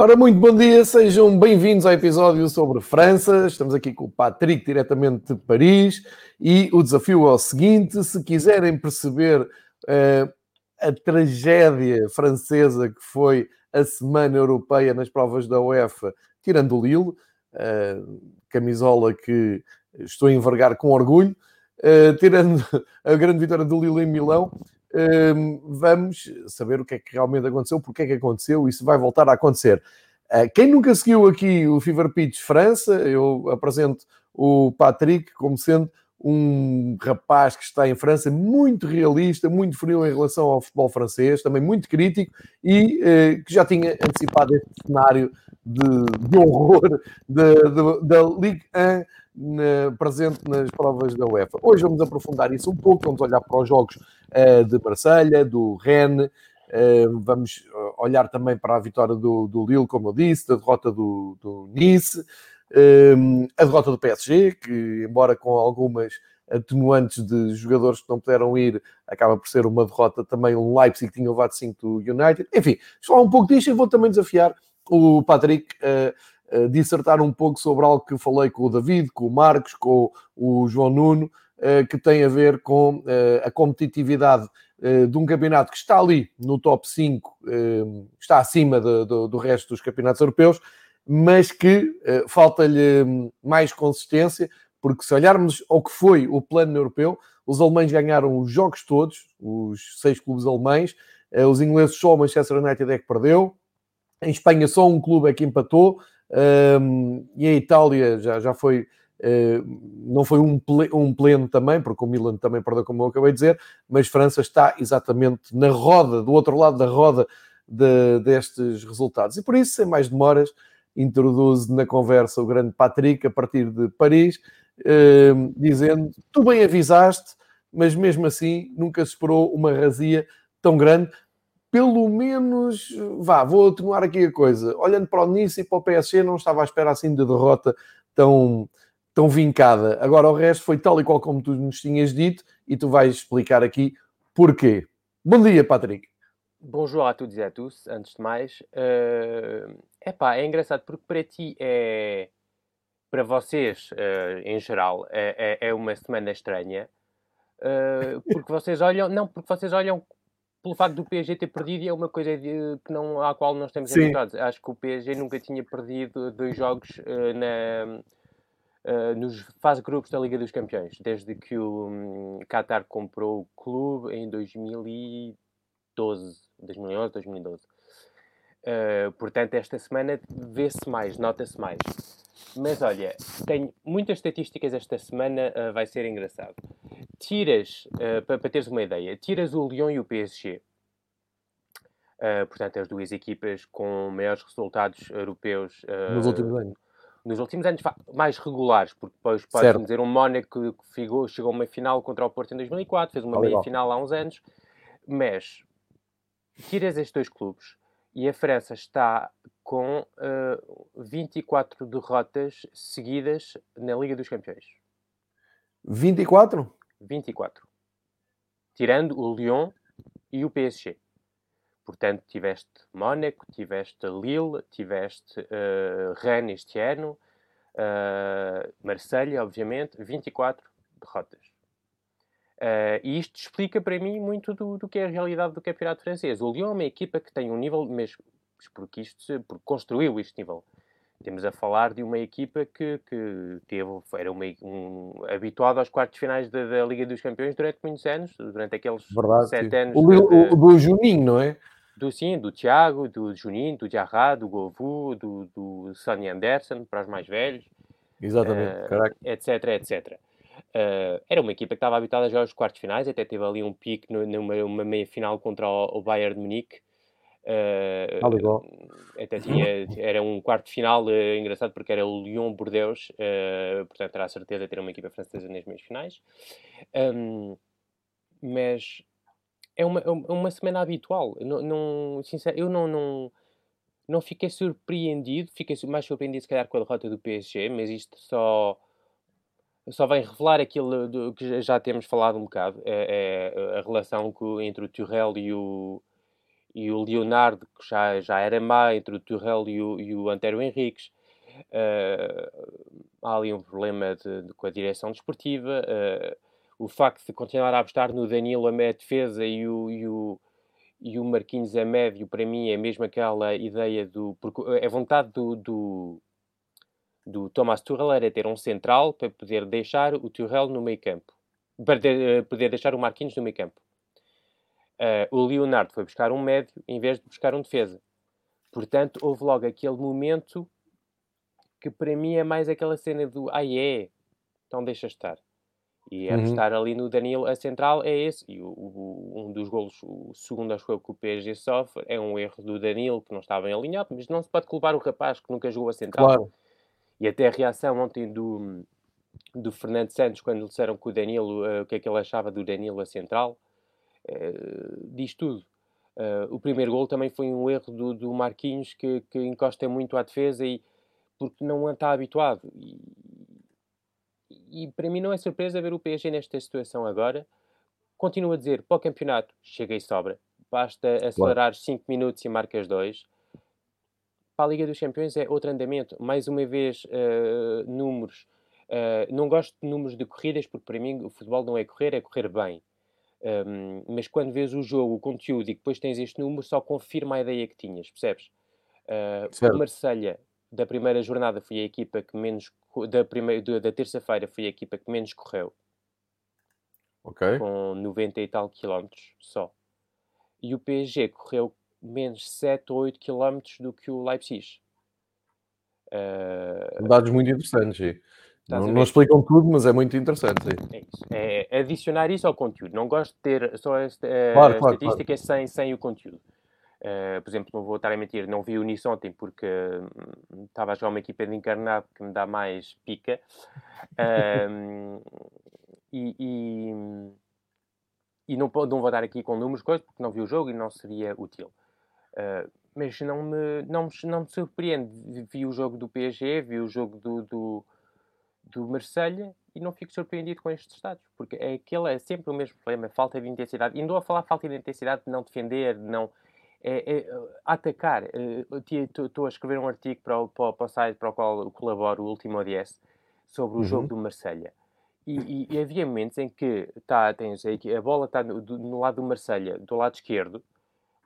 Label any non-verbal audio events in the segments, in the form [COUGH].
Ora, muito bom dia, sejam bem-vindos ao episódio sobre França. Estamos aqui com o Patrick, diretamente de Paris, e o desafio é o seguinte: se quiserem perceber uh, a tragédia francesa que foi a Semana Europeia nas provas da UEFA, tirando o Lille, uh, camisola que estou a envergar com orgulho, uh, tirando [LAUGHS] a grande vitória do Lille em Milão, vamos saber o que é que realmente aconteceu, porque é que aconteceu e se vai voltar a acontecer. Ah, quem nunca seguiu aqui o Fever Pitch França, eu apresento o Patrick como sendo um rapaz que está em França muito realista, muito frio em relação ao futebol francês, também muito crítico e eh, que já tinha antecipado este cenário de, de horror da Ligue 1 na, presente nas provas da UEFA. Hoje vamos aprofundar isso um pouco, vamos olhar para os jogos uh, de Marselha, do Rennes, uh, vamos eh, olhar também para a vitória do, do Lille, como eu disse, da derrota do, do Nice, uh, a derrota do PSG, que embora com algumas atenuantes de jogadores que não puderam ir, acaba por ser uma derrota também o Leipzig que tinha levado 5 do United. Enfim, falar um pouco disto e vou também desafiar o Patrick uh, uh, dissertar um pouco sobre algo que falei com o David, com o Marcos, com o João Nuno, uh, que tem a ver com uh, a competitividade de um campeonato que está ali no top 5, está acima de, do resto dos campeonatos europeus, mas que falta-lhe mais consistência, porque se olharmos ao que foi o plano europeu, os alemães ganharam os jogos todos, os seis clubes alemães, os ingleses só o Manchester United é que perdeu, em Espanha só um clube é que empatou, um, e a Itália já, já foi, uh, não foi um, ple, um pleno também, porque o Milan também perdeu, como eu acabei de dizer, mas França está exatamente na roda, do outro lado da roda de, destes resultados. E por isso, sem mais demoras, introduzo na conversa o grande Patrick, a partir de Paris, dizendo: Tu bem avisaste, mas mesmo assim nunca se esperou uma razia tão grande pelo menos, vá, vou atenuar aqui a coisa. Olhando para o Nice e para o PSG, não estava à espera assim de derrota tão, tão vincada. Agora, o resto foi tal e qual como tu nos tinhas dito e tu vais explicar aqui porquê. Bom dia, Patrick. Bonjour a todos e a tous, antes de mais. Uh, epá, é engraçado porque para ti é. Para vocês, uh, em geral, é, é, é, uma semana estranha. Uh, porque vocês olham. Não, porque vocês olham pelo facto do PSG ter perdido, é uma coisa de, que não, à qual nós estamos habituados. Acho que o PSG nunca tinha perdido dois jogos uh, na, uh, nos fase grupos da Liga dos Campeões, desde que o um, Qatar comprou o clube em 2012, 2011, 2012. Uh, portanto, esta semana vê-se mais, nota-se mais. Mas olha, tenho muitas estatísticas esta semana, uh, vai ser engraçado. Tiras, uh, para, para teres uma ideia, tiras o Lyon e o PSG. Uh, portanto, as duas equipas com maiores resultados europeus nos últimos anos. Nos últimos anos, mais regulares, porque depois pode dizer um Mónaco que chegou, chegou a uma final contra o Porto em 2004, fez uma meia-final há uns anos, mas tiras estes dois clubes e a França está com uh, 24 derrotas seguidas na Liga dos Campeões. 24? 24. Tirando o Lyon e o PSG. Portanto, tiveste Mónaco, tiveste Lille, tiveste uh, Rennes este ano, uh, Marselha, obviamente, 24 derrotas. Uh, e isto explica para mim muito do, do, que é a realidade do campeonato francês. O Lyon é uma equipa que tem um nível, mesmo porque, isto, porque construiu este nível, Temos a falar de uma equipa que, que teve, era uma, um, habituada aos quartos finais da, da, Liga dos Campeões durante muitos anos, durante aqueles Verdade, sete sim. anos. O, de- o- do Juninho, não é? do sim, do Tiago, do Juninho, do Diarra, do Govu, do, do Sonny Anderson, para os mais velhos, Exatamente. Caraca. etc, etc. Eh, era uma equipa que estava habitada já aos quartos finais, até teve ali um pique numa uma meia final contra o, o Bayern de Munique. Eh, Tal e qual. até tinha, era um quarto final eh, engraçado porque era o Lyon Bordeaux, eh, portanto era a certeza de ter uma equipa francesa nas meias finais. Ahm, mas é uma, é uma semana habitual. Não, não, sincero, eu não, não, não fiquei surpreendido, fiquei mais surpreendido se calhar com a derrota do PSG, mas isto só, só vem revelar aquilo do, que já- temos falado um bocado, é, é a relação co- entre o Tuchel e o, e o Leonardo, que já, já era má, entre o Tuchel e o, e o Antero Henriques. Eh, há ali um problema de- de- com a direção desportiva. eh, o facto de continuar a apostar no Danilo a meia defesa e o, e o, e o Marquinhos a médio, para mim, é mesmo aquela ideia do. É vontade do, do, do Thomas Tuchel era ter um central para poder deixar o Tuchel no meio campo. Para ter- eh, poder deixar o Marquinhos no meio campo. Eh, o Leonardo foi buscar um médio em vez de buscar um defesa. Portanto, houve logo aquele momento que para mim é mais aquela cena do ah é, então deixa estar. E é Uhum. estar ali no Danilo, a central é esse. E o, o- um dos golos, o segundo acho eu que o PSG sofre, é um erro do Danilo que não está bem alinhado, mas não se pode culpar o rapaz que nunca jogou a central. Claro. E até a reação ontem do, do Fernando Santos, quando lhe disseram que o Danilo, eh, o que é que ele achava do Danilo a central, eh, diz tudo. Eh, o primeiro gol também foi um erro do, do Marquinhos que, que encosta muito à defesa e porque não está habituado. E, e para mim não é surpresa ver o PSG nesta situação agora. Continuo a dizer, para o campeonato, chega e sobra. Basta acelerar 5 minutos e marcas 2 para a Liga dos Campeões é outro andamento. Mais uma vez, eh, números. Eh, não gosto de números de corridas, porque para mim o futebol não é correr, é correr bem. Um, mas quando vês o jogo, o conteúdo e depois tens este número, só confirma a ideia que tinhas, percebes? Uh, o Marselha da primeira jornada foi a equipa que menos da, primeira, da terça-feira foi a equipa que menos correu, Ok. com 90 e tal quilómetros só. E o PSG correu menos 7 ou 8 quilómetros do que o Leipzig. Uh, Dados muito interessantes, Não, não explicam tudo, mas é muito interessante. É. É adicionar isso ao conteúdo. Não gosto de ter só a, est- a Claro, claro, estatística Sem, sem o conteúdo. Eh, por exemplo, não vou estar a mentir, não vi o Nice ontem porque hum, estava a jogar uma equipa de encarnado que me dá mais pica. Ahm, [LAUGHS] e e, e não, não vou dar aqui com números, coisas, porque não vi o jogo e não seria útil. Ah, mas não me, não, me, não me surpreende. Vi- o jogo do PSG, vi o jogo do, do, do Marselha e não fico surpreendido com estes estados, porque é aquele é sempre o mesmo problema, falta de intensidade. E não a falar falta de intensidade de não defender, de não é, é, atacar. Estou a escrever um artigo para o, para, para o site para o qual colaboro, o Último ODS, sobre o Uhum. jogo do Marselha. E, e- e havia momentos em que tá, tens que a bola está no, no lado do Marselha, do lado esquerdo,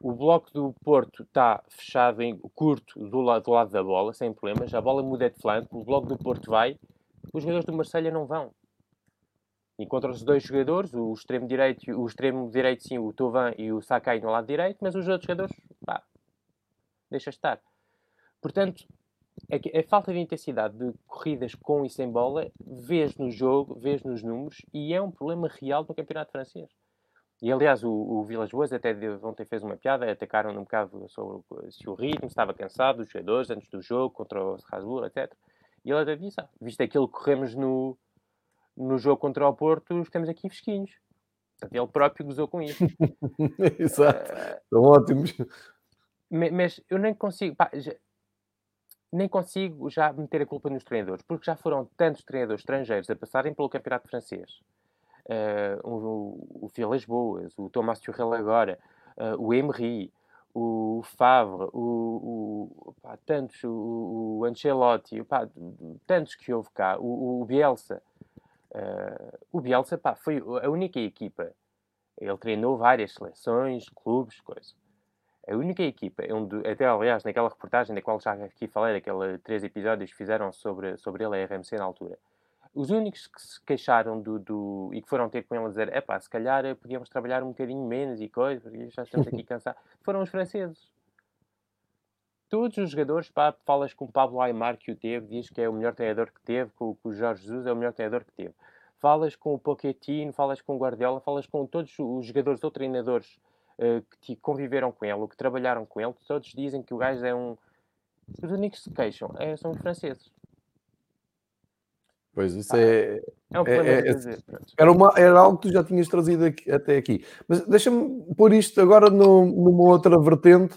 o bloco do Porto está fechado em curto do lado, do lado da bola, sem problemas, a bola muda de flanco, o bloco do Porto vai, os jogadores do Marselha não vão. Encontram-se dois jogadores, o extremo direito, o extremo direito sim, o Tovan e o Sakai no lado direito, mas os outros jogadores, pá, deixa estar. Portanto, é que a falta de intensidade de corridas com e sem bola, vês no jogo, vês nos números, e é um problema real no campeonato francês. E aliás, o, o Vilas Boas até de- ontem fez uma piada, atacaram um bocado sobre o- se o ritmo estava cansado, os jogadores antes do jogo, contra o Strasbourg, etc. E ele até disse, ah, visto aquilo que corremos no, no jogo contra o Porto, estamos aqui fresquinhos. Portanto, ele próprio gozou com isso. [LAUGHS] Exato. Eh, São ótimos. Mas eu nem consigo, pá, já- nem consigo já meter a culpa nos treinadores, porque já foram tantos treinadores estrangeiros a passarem pelo campeonato francês. Eh, o, o Vilas Boas, o Thomas Tuchel agora, eh, o Emery, o Favre, o, o- pá, tantos, o, o Ancelotti, pá, tantos que houve cá, o, o Bielsa. Eh, o Bielsa pá, foi a única equipa. Ele treinou várias seleções, clubes, coisas A única equipa, onde, até aliás, naquela reportagem da qual já aqui falei, daqueles três episódios que fizeram sobre, sobre ele, a RMC na altura, os únicos que se queixaram do, do, e que foram ter com ele a dizer: é pá, se calhar podíamos trabalhar um bocadinho menos e coisas, porque já estamos aqui [LAUGHS] cansados, foram os franceses. Todos os jogadores, pá, falas com o Pablo Aymar que o teve, diz que é o melhor treinador que teve, com, com o Jorge Jesus é o melhor treinador que teve. Falas com o Pochettino, falas com o Guardiola, falas com todos os jogadores ou treinadores uh, que conviveram com ele, ou que trabalharam com ele, todos dizem que o gajo é um. Os únicos que se queixam é, são os franceses. Pois, isso é. É um problema é, é, dizer, era, uma, era algo que tu já tinhas trazido aqui, até aqui. Mas deixa-me pôr isto agora no, numa outra vertente,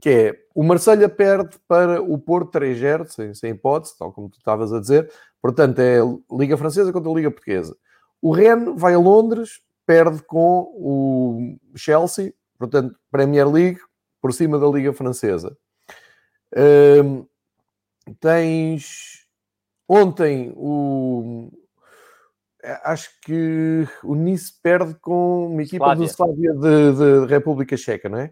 que é o Marselha perde para o Porto 3-0, sem, sem hipótese, tal como tu estavas a dizer. Portanto, é Liga Francesa contra a Liga Portuguesa. O Rennes vai a Londres, perde com o Chelsea, portanto, Premier League por cima da Liga Francesa. Hum, tens Ontem o acho que o Nice perde com uma equipa Sládia. do Sládia de, de, República Checa, não é?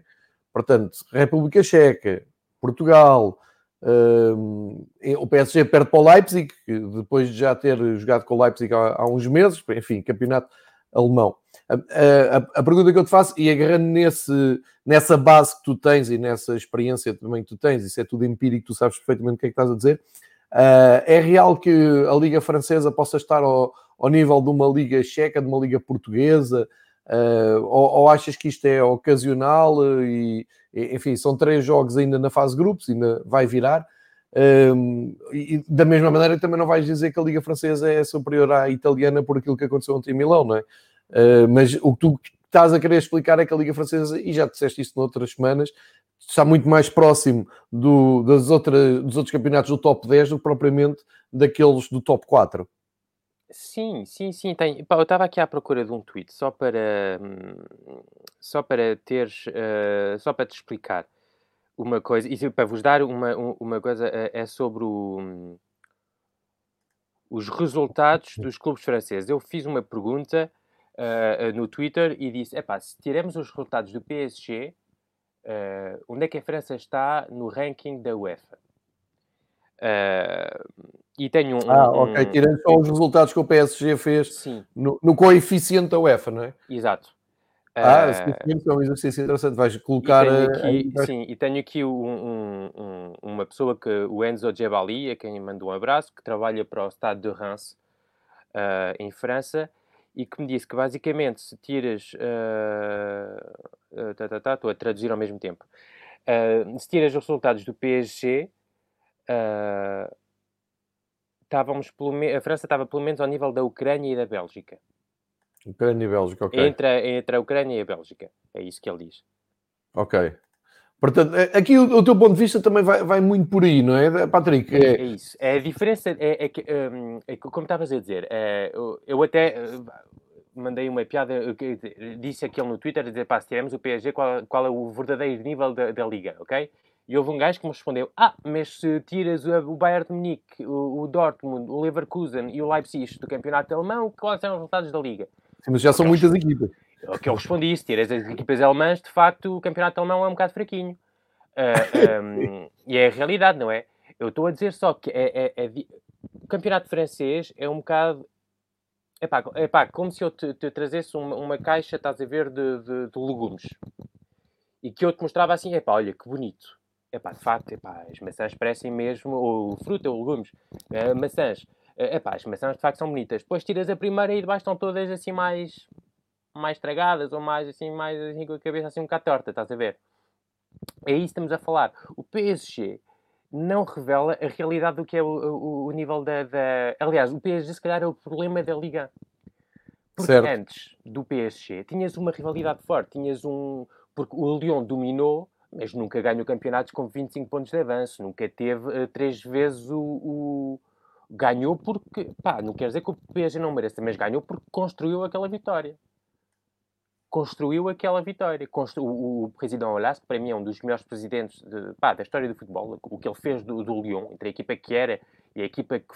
Portanto, República Checa, Portugal, um, o PSG perde para o Leipzig, depois de já ter jogado com o Leipzig há, há uns meses, enfim, campeonato alemão. A, a, a, pergunta que eu te faço, e agarrando nesse, nessa base que tu tens e nessa experiência também que tu tens, isso é tudo empírico, tu sabes perfeitamente o que é que estás a dizer, é real que a Liga Francesa possa estar ao, ao, nível de uma Liga Checa, de uma Liga Portuguesa, uh, ou, ou, achas que isto é ocasional e, enfim, são três jogos ainda na fase grupos, ainda vai virar. Um, e da mesma maneira também não vais dizer que a Liga Francesa é superior à italiana por aquilo que aconteceu ontem em Milão, não é? Uh, mas o que tu estás a querer explicar é que a Liga Francesa, e já disseste isso noutras semanas, está muito mais próximo do, das outras, dos outros campeonatos do top 10 do que propriamente daqueles do top 4. Sim, sim, sim. Tem. eu estava aqui à procura de um tweet só para só para teres uh, só para te explicar uma coisa e para vos dar uma, uma coisa uh, é sobre o, os resultados dos clubes franceses. Eu fiz uma pergunta uh, no Twitter e disse: epá, se tirarmos os resultados do PSG, uh, onde é que a França está no ranking da UEFA? Uh, e tenho um. Ah, ok. Tirando só os resultados que o PSG fez no, no, coeficiente da UEFA, não é? Exato. Ah, uh, é um exercício interessante. Vais colocar. E aqui, uh, sim, e tenho aqui um, um, uma pessoa que, o Enzo Gebali, a quem mando um abraço, que trabalha para o Stade de Reims uh, em França e que me disse que basicamente se tiras. Uh, tá, tá, tá, estou a traduzir ao mesmo tempo. Uh, se tiras os resultados do PSG, uh, estávamos pelo a França estava pelo menos ao nível da Ucrânia e da Bélgica. Ucrânia e Bélgica, ok. Entre a, entre a Ucrânia e a Bélgica. É isso que ele diz. Ok. Portanto, aqui o, o, teu ponto de vista também vai, vai muito por aí, não é, Patrick? É, é isso. É a diferença é, é que, um, é, como estavas a dizer, é, eu até mandei uma piada, disse aquele no Twitter, a dizer, pá, se tiramos o PSG, qual, qual é o verdadeiro nível da, da liga, ok? E houve um gajo que me respondeu, ah, mas se tiras o Bayern de Munique, o, o Dortmund, o Leverkusen e o Leipzig do campeonato alemão, quais são os resultados da liga? Sim, mas já são muitas equipas. O que eu respondi, se tiras as equipas alemãs, de facto, o campeonato alemão é um bocado fraquinho. [LAUGHS] Uh, um, e é a realidade, não é? Eu estou a dizer só que é, é, é, o campeonato francês é um bocado. É pá, é como se eu te, te trazesse uma, uma, caixa, estás a ver, de, de, de, legumes. E que eu te mostrava assim, é pá, olha que bonito. É pá, de facto, é pá, as maçãs parecem mesmo, ou fruta, ou legumes, uh, maçãs. É uh, pá, as maçãs de facto são bonitas. Depois tiras a primeira e debaixo estão todas assim mais mais estragadas ou mais assim, mais assim com a cabeça assim um bocado torta, estás a ver? É isso que estamos a falar. O PSG não revela a realidade do que é o, o, o nível da, da, Aliás, o PSG se calhar é o problema da Liga. Porque certo. antes do PSG tinhas uma rivalidade forte, tinhas um. Porque o Lyon dominou, mas nunca ganhou campeonatos com 25 pontos de avanço, nunca teve uh, três vezes o, o. Ganhou porque. Pá, não quer dizer que o PSG não mereça, mas ganhou porque construiu aquela vitória construiu aquela vitória. Constru... O, o presidente Olas, para mim é um dos melhores presidentes de, pá, da história do futebol, o que ele fez do, do Lyon, entre a equipa que era e a equipa que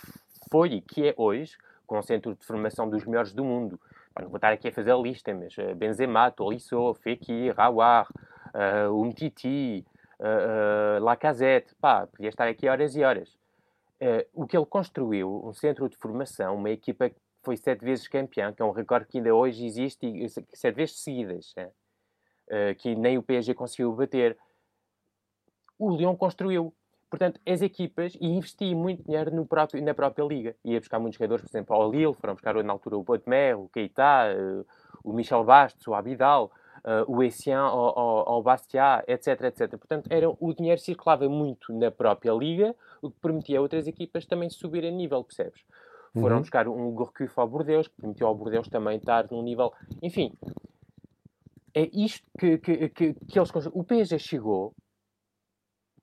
foi e que é hoje, com o centro de formação dos melhores do mundo. Não vou estar aqui a fazer a lista, mas uh, Benzema, Tolisso, Fekir, Rawar, uh, o Mtiti, uh, uh, Lacazette, pá, podia estar aqui horas e horas. Uh, o que ele construiu, um centro de formação, uma equipa que foi sete vezes campeão, que é um recorde que ainda hoje existe, e, sete vezes seguidas, uh, que nem o PSG conseguiu bater. O Lyon construiu. Portanto, as equipas, e investi muito dinheiro no próprio, na própria liga. Ia buscar muitos jogadores, por exemplo, ao Lille, foram buscar na altura o Botemer, o Keita, uh, o Michel Bastos, o Abidal, uh, o ao, ao Bastia, etc, etc. Portanto, era, o dinheiro circulava muito na própria liga, o que permitia a outras equipas também subir a nível, percebes? Foram uhum. buscar um Gourcuff ao Bordeaux, que permitiu ao Bordeaux também estar num nível... Enfim, é isto que, que, que, que eles... O PSG chegou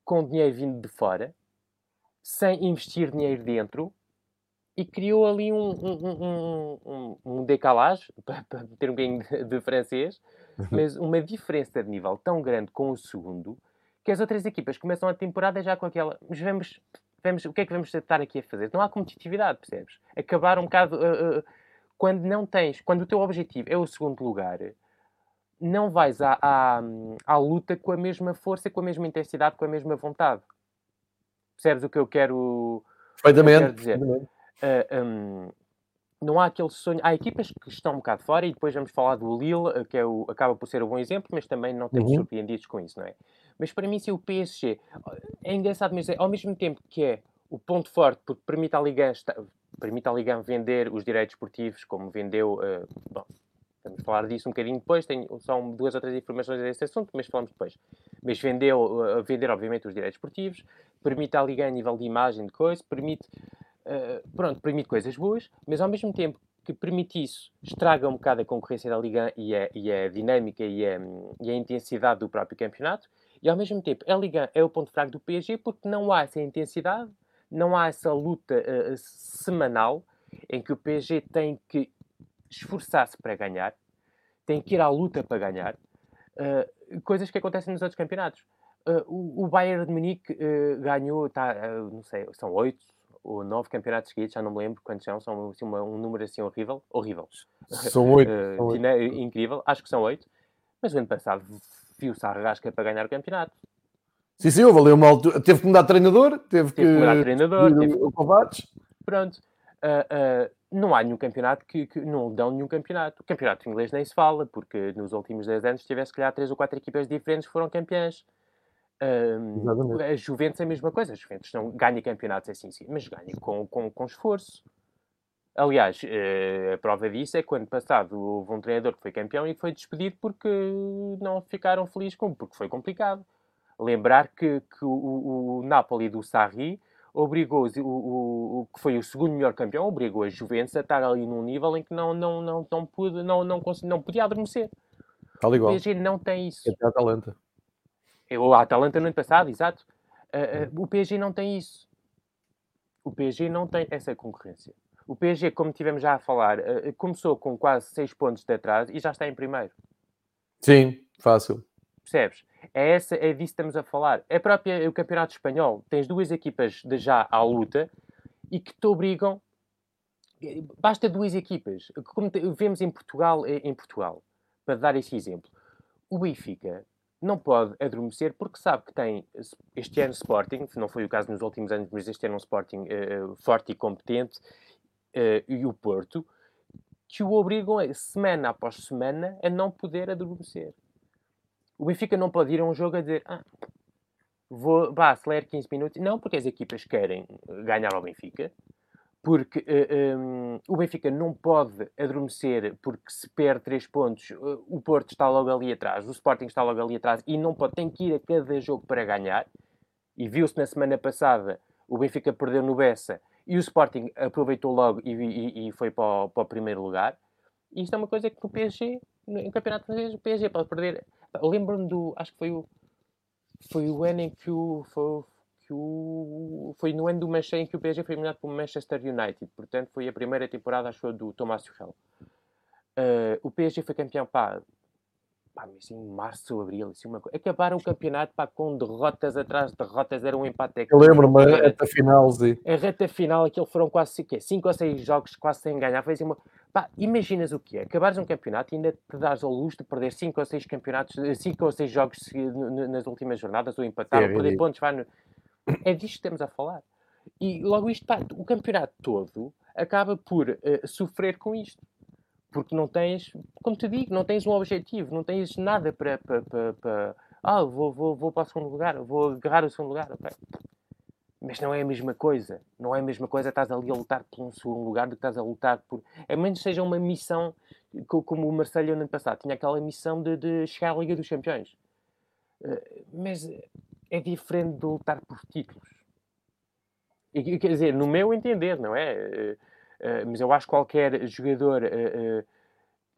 com dinheiro vindo de fora, sem investir dinheiro dentro, e criou ali um, um, um, um decalage, [LAUGHS] para, ter um bocadinho de, de francês, mas uma diferença de nível tão grande com o segundo, que as outras equipas começam a temporada já com aquela. Mas vamos, vamos, o que é que vamos estar aqui a fazer? Não há competitividade, percebes? Acabar um bocado. Uh, uh, quando não tens, quando o teu objetivo é o segundo lugar, não vais à, à, à, luta com a mesma força, com a mesma intensidade, com a mesma vontade. Percebes o que eu quero, Perfeitamente. quero dizer? Uh, ah, um, não há aquele sonho. Há equipas que estão um bocado fora e depois vamos falar do Lille, que é o, acaba por ser um bom exemplo, mas também não temos uhum. surpreendidos com isso, não é? Mas para mim, se o PSG é engraçado, mas é, ao mesmo tempo que é o ponto forte, porque permite à Liga, permite à Liga vender os direitos esportivos, como vendeu. Uh, bom, Vamos falar disso um bocadinho depois, tenho só duas ou três informações desse assunto, mas falamos depois. Mas vendeu, uh, vender, obviamente, os direitos esportivos, permite à Liga a nível de imagem de coisa, permite, uh, pronto, permite coisas boas, mas ao mesmo tempo que permite isso, estraga um bocado a concorrência da Liga e a, e a dinâmica e a, e a, intensidade do próprio campeonato, e ao mesmo tempo a Liga é o ponto fraco do PSG porque não há essa intensidade, não há essa luta uh, semanal em que o PSG tem que esforçar-se para ganhar, tem que ir à luta para ganhar, uh, coisas que acontecem nos outros campeonatos. Uh, o, o, Bayern de Munique ganhou, tá, não sei, são oito ou nove campeonatos seguidos, já não me lembro quantos são, são assim, uma, um número assim horrível, horrível. São oito. [LAUGHS] incrível, acho que são oito, mas o ano passado viu-se a rasca para ganhar o campeonato. Sim, sim, valeu uma altura. Teve que mudar de treinador, teve, teve que, mudar treinador, teve... o. Pronto. Uh, uh, não há nenhum campeonato que, que, não dão nenhum campeonato. O campeonato inglês nem se fala, porque nos últimos 10 anos tivesse, que três ou quatro equipas diferentes que foram campeãs. Um, a Juventus é a mesma coisa. A Juventus não ganha campeonatos é assim, sim, mas ganha com, com, com esforço. Aliás, uh, a prova disso é que, ano passado, houve um treinador que foi campeão e foi despedido porque não ficaram felizes com, porque foi complicado. Lembrar que, que o, o, Napoli do Sarri obrigou o, o, o, que foi o segundo melhor campeão, obrigou a Juventus a estar ali num nível em que não, não, não, não, pude, não, não, não, não podia adormecer. Tal igual. O PSG não tem isso. É a Atalanta. O Atalanta no ano passado, exato. Uh, uh, o PSG não tem isso. O PSG não tem essa concorrência. O PSG, como tivemos já a falar, uh, começou com quase 6 pontos de atraso e já está em primeiro. Sim, fácil. Percebes? É, essa, é disso que estamos a falar. É própria o Campeonato Espanhol. Tens duas equipas de já à luta e que te obrigam. Basta duas equipas. Como vemos em Portugal, em Portugal, para dar esse exemplo. O Benfica não pode adormecer porque sabe que tem este ano Sporting, não foi o caso nos últimos anos, mas este ano um Sporting uh, forte e competente, e o Porto, que o obrigam, semana após semana, a não poder adormecer. O Benfica não pode ir a um jogo a dizer ah, vou, vá, acelere 15 minutos. Não, porque as equipas querem ganhar ao Benfica, porque uh, eh, um, ehm, o Benfica não pode adormecer porque se perde 3 pontos, uh, o Porto está logo ali atrás, o Sporting está logo ali atrás e não pode, tem que ir a cada jogo para ganhar. E viu-se na semana passada, o Benfica perdeu no Bessa e o Sporting aproveitou logo e, e, e foi para o, para o, primeiro lugar. E isto é uma coisa que no PSG, no campeonato francês, o PSG pode perder Lembro-me do. Acho que foi o. Foi o ano em que o. Foi, que o, foi no ano do Manchester em que o PSG foi eliminado pelo Manchester United. Portanto, foi a primeira temporada, acho que do Thomas Tuchel. Uh, o PSG foi campeão, pá, pá, assim, março, abril, assim, uma coisa. Acabaram o campeonato, pá, com derrotas atrás de derrotas, era um empate. Eu lembro-me, a reta final, sim. A reta final, aquilo foram quase, 5 ou 6 jogos quase sem ganhar. Foi assim uma Pá, imaginas o que é? Acabares um campeonato e ainda te dás ao luxo de perder 5 ou 6 campeonatos, 5 ou 6 jogos nas últimas jornadas, ou empatar, é, ou perder pontos. Vai no... É disto que estamos a falar. E logo isto, pá, o campeonato todo acaba por uh, sofrer com isto. Porque não tens, como te digo, não tens um objetivo, não tens nada para. para, para, para ah, vou, vou, vou para o segundo lugar, vou agarrar o segundo lugar. Okay. Mas não é a mesma coisa. Não é a mesma coisa estás ali a lutar por um segundo lugar do que estás a lutar por. A menos seja uma missão, como o Marcelo ano passado, tinha aquela missão de, de chegar à Liga dos Campeões. Uh, mas é diferente de lutar por títulos. E, quer dizer, no meu entender, não é? Uh, uh, mas eu acho que qualquer jogador.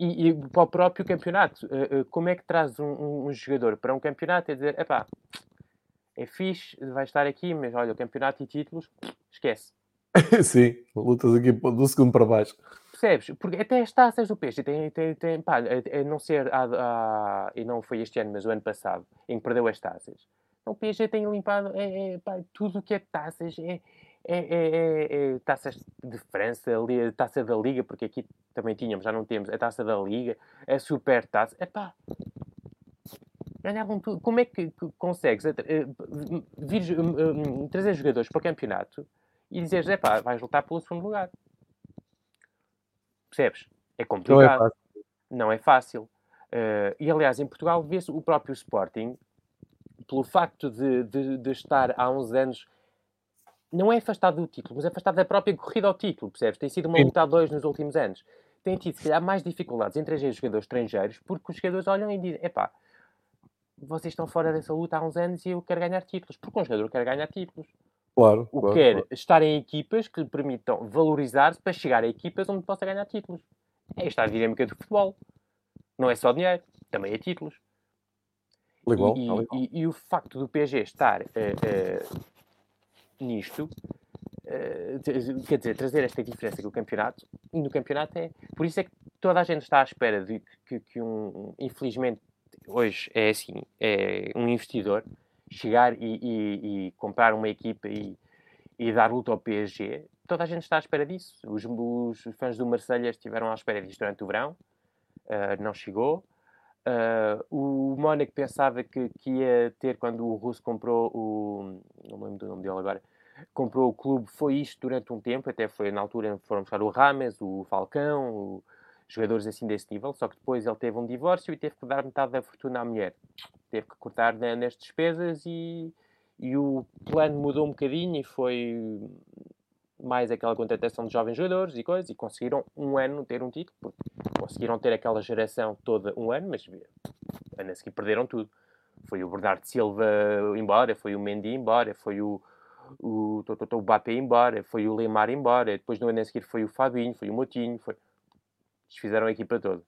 E, e, para o próprio campeonato, como é que traz um, um, um jogador para um campeonato e dizer, epá, é fixe, vai estar aqui, mas olha, o campeonato e títulos, esquece. [LAUGHS] Sim, lutas aqui do segundo para baixo. Percebes? Porque até as taças do peixe, tem, tem, tem, pá, a, a não ser, a, a, e não foi este ano, mas o ano passado, em que perdeu as taças. Então, o PSG tem limpado é, é, pá, tudo o que é taças, é, é, é, é, taças de França, a taça da Liga, porque aqui também tínhamos, já não temos, a taça da Liga, a super taça. É pá, ganhavam tudo. Como é que consegues uh, vir, uh, trazer jogadores para o campeonato e dizeres, é pá, vais lutar pelo segundo lugar? Percebes? É complicado. Não é fácil. Não é fácil. Uh, e aliás, em Portugal vê-se o próprio Sporting, pelo facto de, de, de, estar há uns anos, não é afastado do título, mas é afastado da própria corrida ao título, percebes? Tem sido uma luta a dois nos últimos anos. Tem tido, se calhar, mais dificuldades em trazer jogadores estrangeiros, porque os jogadores olham e dizem, epá, vocês estão fora dessa luta há uns anos e eu quero ganhar títulos, porque um jogador quer ganhar títulos. Claro. O claro, quer claro. estar em equipas que lhe permitam valorizar-se para chegar a equipas onde possa ganhar títulos. É esta a dinâmica do futebol. Não é só dinheiro, também é títulos. Legal, e. E, e, o facto do PSG estar uh, uh, nisto, uh, quer dizer, trazer esta diferença que o campeonato, no campeonato é. Por isso é que toda a gente está à espera de que, que um, infelizmente, hoje é assim, é um investidor chegar e, e, e comprar uma equipa e, e, dar luta ao PSG, toda a gente está à espera disso. Os, os fãs do Marselha estiveram à espera disso durante o verão, uh, não chegou. Uh, o Mónaco pensava que, que, ia ter quando o Russo comprou o. não me lembro do nome dele agora. Comprou o clube, foi isto durante um tempo, até foi na altura foram buscar o Rames, o Falcão, o, jogadores assim desse nível, só que depois ele teve um divórcio e teve que dar metade da fortuna à mulher. Teve que cortar né, nas despesas e, e o plano mudou um bocadinho e foi mais aquela contratação de jovens jogadores e coisas, e conseguiram um ano ter um título, conseguiram ter aquela geração toda um ano, mas ano a seguir perderam tudo. Foi o Bernardo Silva embora, foi o Mendy embora, foi o, o, o, o, o Bape embora, foi o Lemar embora, depois no ano a seguir foi o Fabinho, foi o Motinho, foi desfizeram a equipa toda.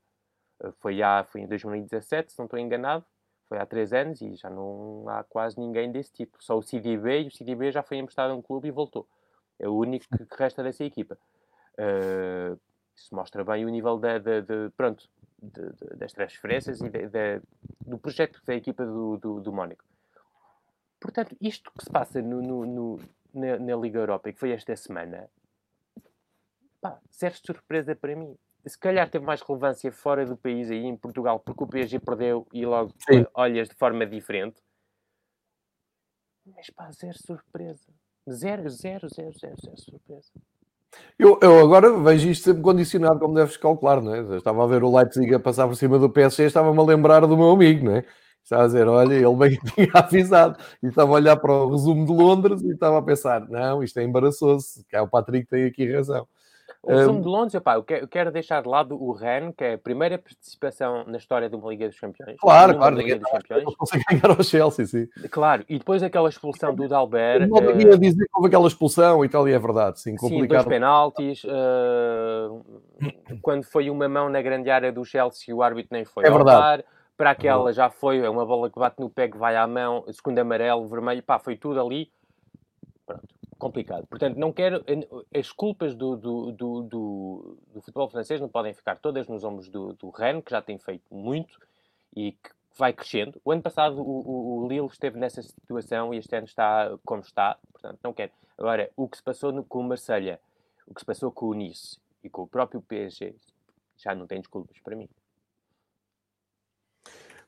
Eh, foi, há, foi em 2017, se não estou enganado, foi há três anos e já não há quase ninguém desse tipo. Só o CDB e o CDB já foi emprestado a um clube e voltou. É o único que, que resta dessa equipa. Uh, isso mostra bem o nível da, da, de, pronto, de, de, das transferências e do projeto da equipa do, do, do Mónaco. Portanto, isto que se passa no, no, no, na, na, Liga Europa e que foi esta semana, pá, serve surpresa para mim se calhar teve mais relevância fora do país aí em Portugal, porque o PSG perdeu e logo Sim. olhas de forma diferente. Mas pá, zero surpresa. Zero, zero, zero, zero, zero surpresa. Eu, eu agora vejo isto sempre condicionado, como deves calcular, não é? Eu estava a ver o Leipzig a passar por cima do PSG, estava-me a lembrar do meu amigo, não é? Estava a dizer, olha, ele bem [LAUGHS] tinha avisado. E estava a olhar para o resumo de Londres e estava a pensar, não, isto é embaraçoso, que é o Patrick tem aqui razão. O resumo um... de Londres, opá, eu quero deixar de lado o Rennes, que é a primeira participação na história de uma Liga dos Campeões. Claro, claro, Liga dos Campeões. Não consegue ganhar ao Chelsea, sim. Claro, e depois aquela expulsão do Dalbert. Não uh... dizer que houve aquela expulsão e tal, e é verdade, sim, complicado. Sim, dois penaltis, uh... quando foi uma mão na grande área do Chelsea, o árbitro nem foi é verdade. Para aquela já foi, é uma bola que bate no pé que vai à mão, segundo amarelo, vermelho, pá, foi tudo ali. Pronto complicado. Portanto, não quero. As culpas do, do, do, do, do futebol francês não podem ficar todas nos ombros do, do Rennes, que já tem feito muito e que vai crescendo. O ano passado o, o, o Lille esteve nessa situação e este ano está como está. Portanto, não quero. Agora, o que se passou no, com o Marselha, o que se passou com o Nice e com o próprio PSG, já não tem desculpas para mim.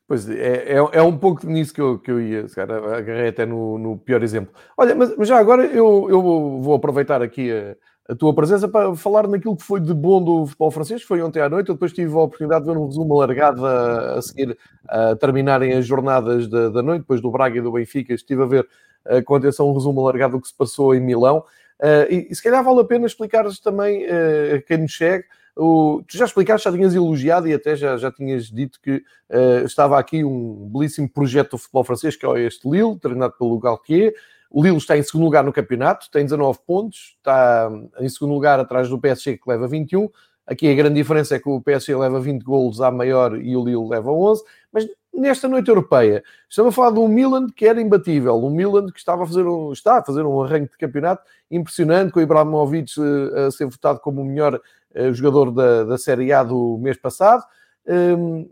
Pois é, é, é, um pouco nisso que eu, que eu ia, cara, agarrei até no, no pior exemplo. Olha, mas, mas, já agora eu, eu vou aproveitar aqui a, a, tua presença para falar naquilo que foi de bom do futebol francês, foi ontem à noite. Eu depois tive a oportunidade de ver um resumo alargado a, a seguir a terminarem as jornadas da, da, noite, depois do Braga e do Benfica. Estive a ver uh, com atenção um resumo alargado do que se passou em Milão. Uh, e, e, se calhar vale a pena explicar-lhes também uh, a quem nos segue o, tu já explicaste, já tinhas elogiado e até já, já tinhas dito que uh, estava aqui um belíssimo projeto do futebol francês, que é este Lille, treinado pelo Galtier. O Lille está em segundo lugar no campeonato, tem 19 pontos, está em segundo lugar atrás do PSG, que leva 21. Aqui a grande diferença é que o PSG leva 20 golos à maior e o Lille leva 11. Mas nesta noite europeia, estamos a falar de um Milan que era imbatível, um Milan que estava a fazer um, está a fazer um arranque de campeonato impressionante, com o Ibrahimovic eh, a ser votado como o melhor eh, jogador da, da Série A do mês passado. Um,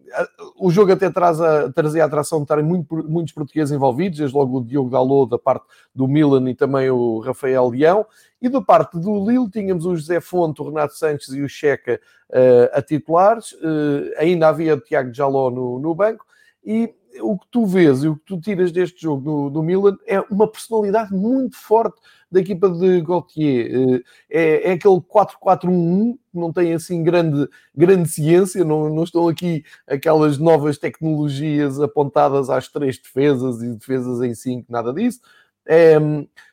o jogo até traz a, trazia a atração de estarem muito, muitos portugueses envolvidos, desde logo o Diogo Dalot da parte do Milan e também o Rafael Leão. E da parte do Lille tínhamos o José Fonte, o Renato Sanches e o Checa uh, a titulares. Uh, ainda havia o Tiago Jaló no, no banco. E o que tu vês e o que tu tiras deste jogo do, do Milan é uma personalidade muito forte da equipa de Gaultier. Eh, é, é aquele 4-4-1-1, que não tem assim grande, grande ciência, não, não estão aqui aquelas novas tecnologias apontadas às três defesas e defesas em cinco, nada disso. É,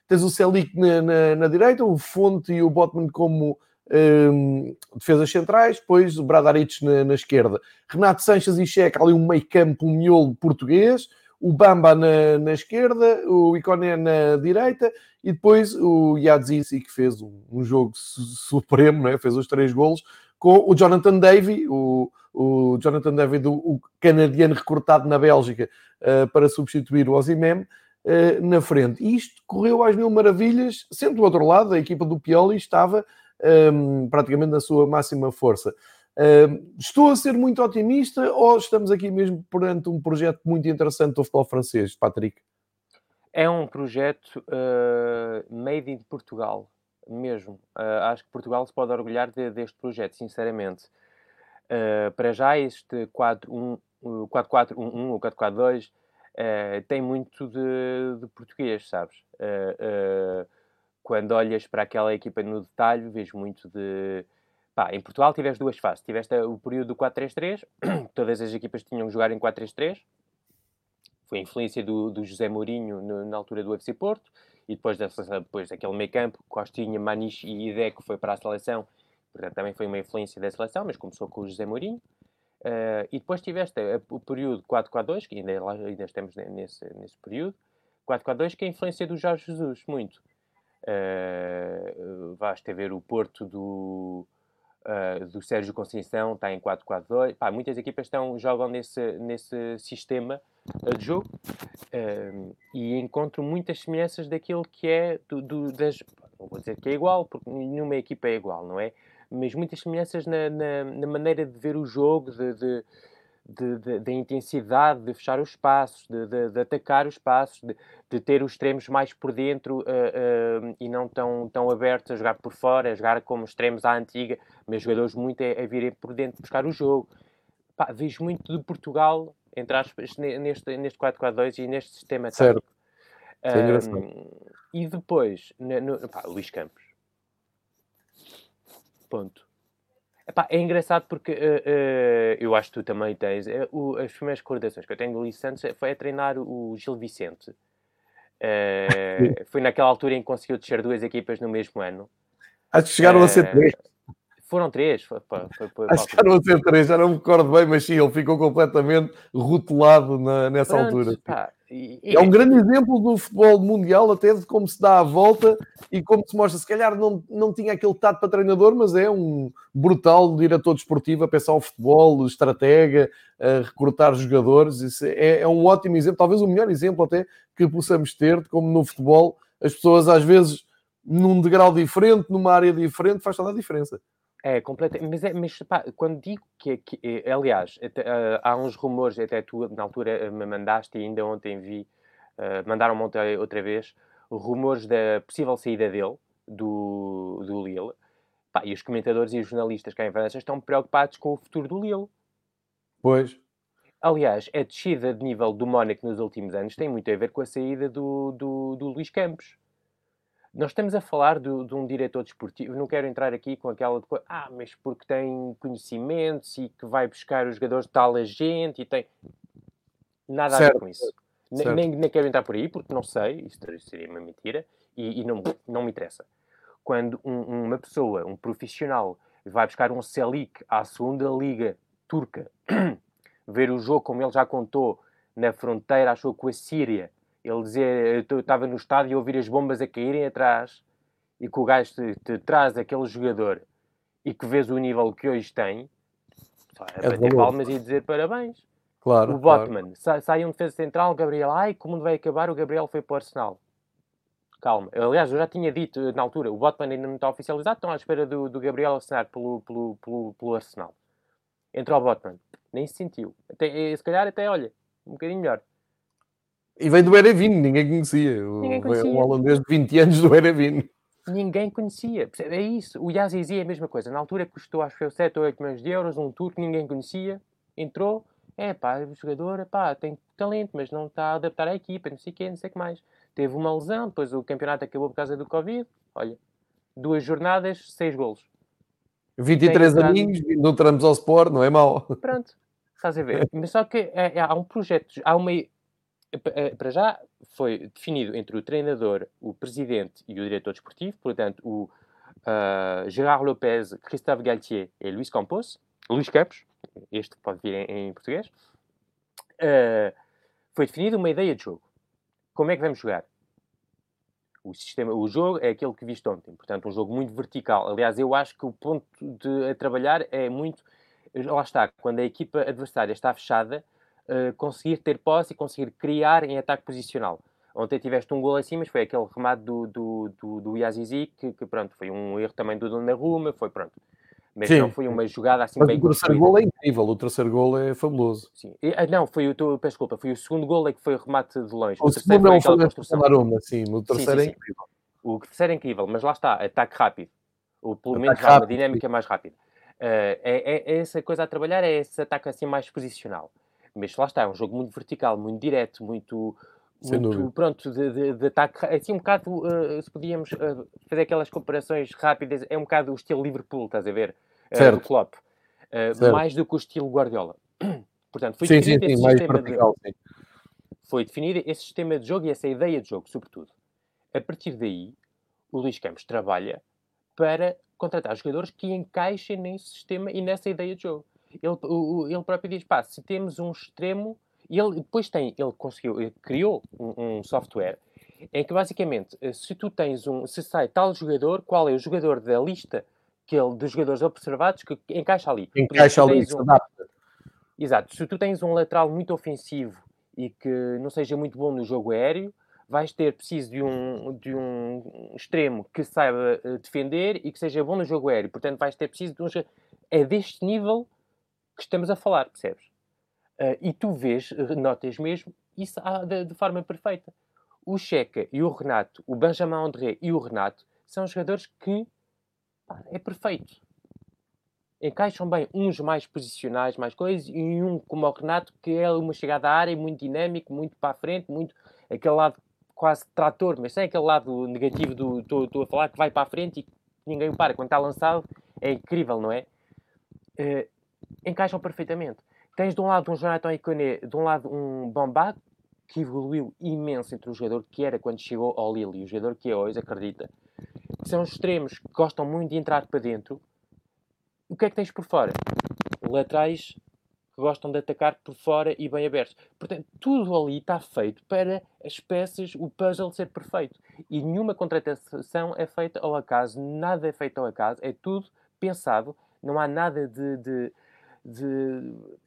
tens o Celic na, na, na, direita, o Fonte e o Botman como um, defesas centrais, depois o Bradaric na, na, esquerda. Renato Sanches e Checa ali um meio campo, um miolo português, o Bamba na, na esquerda, o Iconé na direita e depois o Yadzici que fez um, um jogo supremo, é? fez os três golos, com o Jonathan Davy, o, o Jonathan Davy, do, o canadiano recrutado na Bélgica uh, para substituir o Ozimem, uh, na frente. E isto correu às mil maravilhas, sendo do outro lado, a equipa do Pioli estava praticamente na sua máxima força. Estou a ser muito otimista ou estamos aqui mesmo perante um projeto muito interessante do futebol francês, Patrick? É um projeto uh, made in Portugal, mesmo. Uh, acho que Portugal se pode orgulhar de, deste projeto, sinceramente. Uh, para já, este 4-4-1-1 ou 4-4-2 tem muito de, de português, sabes? Quando olhas para aquela equipa no detalhe, vejo muito de. Pá, em Portugal tiveste duas fases. Tiveste o período do 4-3-3, [CLEARS THROAT] todas as equipas tinham que jogar em 4-3-3. Foi a influência do, do José Mourinho no, na altura do UFC Porto. E depois, depois daquele meio campo, Costinha, Maniche e Ideco foi para a seleção. Portanto, também foi uma influência da seleção, mas começou com o José Mourinho. Uh, e depois tiveste o período 4-4-2, que ainda, ainda estamos nesse, nesse período. 4-4-2, que é a influência do Jorge Jesus, muito. Uh, basta ver o Porto do, uh, do Sérgio Conceição, está em 4-4-2. muitas equipas estão, jogam nesse, nesse sistema de jogo uh, e encontro muitas semelhanças daquilo que é do, do, das. Não vou dizer que é igual, porque nenhuma equipa é igual, não é? Mas muitas semelhanças na, na, na maneira de ver o jogo, de, de da intensidade de fechar os espaços, de, de, de atacar os espaços, de, de, ter os extremos mais por dentro uh, uh, e não tão, tão abertos a jogar por fora, a jogar como extremos à antiga, mas jogadores muito a, a virem por dentro buscar o jogo. Pá, vejo muito de Portugal, entre aspas, neste, neste 4-4-2 e neste sistema tático. Um, e depois, no, no, pá, Luís Campos. Ponto. Epá, é engraçado porque uh, uh, eu acho que tu também tens. Uh, o, as primeiras recordações que eu tenho do Luís Santos foi a treinar o Gil Vicente. foi naquela altura em que conseguiu descer duas equipas no mesmo ano. Acho que chegaram a ser três. Foram três. Foi, foi, foi, Acho que chegaram a ser três, já não me recordo bem, mas sim, ele ficou completamente rotulado na, nessa Pronto, altura. Pá, e. É um [LAUGHS] grande exemplo do futebol mundial, até de como se dá a volta e como se mostra. Se calhar não, não tinha aquele tato para treinador, mas é um brutal diretor desportivo a pensar o futebol, estratega, a recrutar jogadores. Isso é, é um ótimo exemplo, talvez o melhor exemplo até que possamos ter de como no futebol as pessoas às vezes num degrau diferente, numa área diferente, faz toda a diferença. É, completamente. Mas, é, mas pá, quando digo que, que eh, aliás, até, uh, há uns rumores, até tu na altura eh, me mandaste e ainda ontem vi, uh, mandaram-me outra vez, rumores da possível saída dele, do, do Lille. Pá, e os comentadores e os jornalistas cá em França estão preocupados com o futuro do Lille. Pois. Aliás, a descida de nível do Mónaco nos últimos anos tem muito a ver com a saída do, do, do Luís Campos. Nós estamos a falar do, de um diretor desportivo, não quero entrar aqui com aquela de coisa, ah, mas porque tem conhecimentos e que vai buscar os jogadores de tal agente e tem. Nada certo. a ver com isso. Nem, nem, quero entrar por aí, porque não sei, isso seria uma mentira, e, e não, não me interessa. Quando um, uma pessoa, um profissional, vai buscar um Selik à segunda liga turca, [CLEARS THROAT] ver o jogo como ele já contou na fronteira, achou com a Síria, ele dizer, eu estava no estádio e ouvir as bombas a caírem atrás, e que o gajo te, te traz aquele jogador e que vês o nível que hoje tem, é, é bater palmas e dizer parabéns. Claro, o Botman, claro. sai, sai um defesa central, Gabriel, ai, como vai acabar, o Gabriel foi para o Arsenal. Calma. Aliás, eu já tinha dito na altura, o Botman ainda não está oficializado, estão à espera do, do Gabriel assinar pelo, pelo, pelo, pelo Arsenal. Entrou o Botman, nem se sentiu. Até, eh, se calhar até, olha, um bocadinho melhor. E vem do Erevin, ninguém conhecia. Ninguém conhecia. Um holandês de 20 anos do Erevin. Ninguém conhecia. É isso. O Yazizi é a mesma coisa. Na altura custou, acho que foi 7 ou 8 milhões de euros, um turco, ninguém conhecia. Entrou, é pá, o jogador pá, tem talento, mas não está a adaptar à equipa, não sei o quê, não sei o que mais. Teve uma lesão, depois o campeonato acabou por causa do Covid. Olha, duas jornadas, seis golos. 23 aninhos, não entramos ao Sport, não é mau. Pronto, estás a ver. Mas só que é, é, há um projeto, há uma. Eh, para já foi definido entre o treinador, o presidente e o diretor desportivo, portanto, o uh, Gerard Lopez, Christophe Galtier e Luís Campos, Luís Campos, este pode vir em, em português, uh, foi definida uma ideia de jogo. Como é que vamos jogar? O, sistema, o jogo é aquele que viste ontem, portanto, um jogo muito vertical. Aliás, eu acho que o ponto de a trabalhar é muito. Lá está, quando a equipa adversária está fechada, uh, conseguir ter posse e conseguir criar em ataque posicional. Ontem tiveste um gol assim, mas foi aquele remate do, do, do, do Yazizi que, que, pronto, foi um erro também do Donnarumma, foi pronto mas Sim. não foi uma jogada assim mas bem o terceiro gol é incrível, o terceiro gol é fabuloso. Sim. Ah, não, foi o, peço desculpa, foi o segundo gol é que foi o remate de longe. O, o segundo não foi, foi a Aroma, sim, o terceiro sim, sim, é incrível. O terceiro é incrível, mas lá está, ataque rápido. Ou pelo menos há uma dinâmica mais rápida. Uh, é, é, é, essa coisa a trabalhar, é esse ataque assim mais posicional. Mas lá está, é um jogo muito vertical, muito direto, muito, muito pronto, de, de, de, ataque, assim um bocado, uh, se podíamos uh, fazer aquelas comparações rápidas, é um bocado o estilo Liverpool, estás a ver? certo. do Klopp. Uh, mais do que o estilo Guardiola. [CLEARS THROAT] Portanto, foi sim, definido sim, sim, mais vertical, de... Foi definido esse sistema de jogo e essa ideia de jogo, sobretudo. A partir daí, o Luís Campos trabalha para contratar jogadores que encaixem nesse sistema e nessa ideia de jogo. Ele, o, ele próprio diz, pá, se temos um extremo... E ele depois tem, ele conseguiu, ele criou um, um software em que basicamente, se tu tens um, se sai tal jogador, qual é o jogador da lista aquele dos jogadores observados que encaixa ali. Encaixa ali, adapta. Exato. Se tu tens um lateral muito ofensivo e que não seja muito bom no jogo aéreo, vais ter preciso de um, de um extremo que saiba eh, defender e que seja bom no jogo aéreo. Portanto, vais ter preciso de um. É deste nível que estamos a falar, percebes? Uh, e tu vês, eh, notas mesmo, isso de, de, forma perfeita. O Checa e o Renato, o Benjamin André e o Renato, são jogadores que é perfeito. Encaixam bem uns mais posicionais, mais coisas, e um como o Renato, que é uma chegada à área muito dinâmico, muito para a frente, muito aquele lado quase trator, mas sem aquele lado negativo do estou a falar que vai para a frente e ninguém o para. Quando está lançado, é incrível, não é? Uh, encaixam perfeitamente. Tens de um lado um Jonathan Iconé, de um lado um Bombá, que evoluiu imenso entre o jogador que era quando chegou ao Lille e o jogador que é hoje, acredita são extremos que gostam muito de entrar para dentro. O que é que tens por fora? Laterais que gostam de atacar por fora e bem abertos. Portanto, tudo ali está feito para as peças, o puzzle ser perfeito. E nenhuma contratação é feita ao acaso, nada é feito ao acaso, é tudo pensado, não há nada de, de, de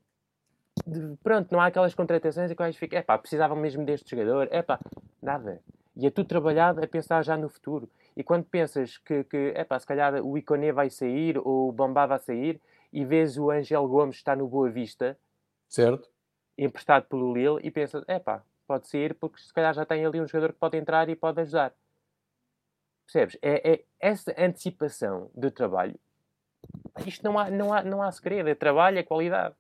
de, pronto, não há aquelas contratações em que vais ficar, epá, precisavam mesmo deste jogador, epá, nada. E é tudo trabalhado a pensar já no futuro. E quando pensas que, que epá, se calhar o Iconé vai sair ou o Bombá vai sair e vês o Angel Gomes está no Boa Vista, certo? emprestado pelo Lille, e pensas, epá, pode sair porque se calhar já tem ali um jogador que pode entrar e pode ajudar. Percebes? É, é essa antecipação de trabalho. Isto não há, não há, não há segredo. É trabalho, é qualidade.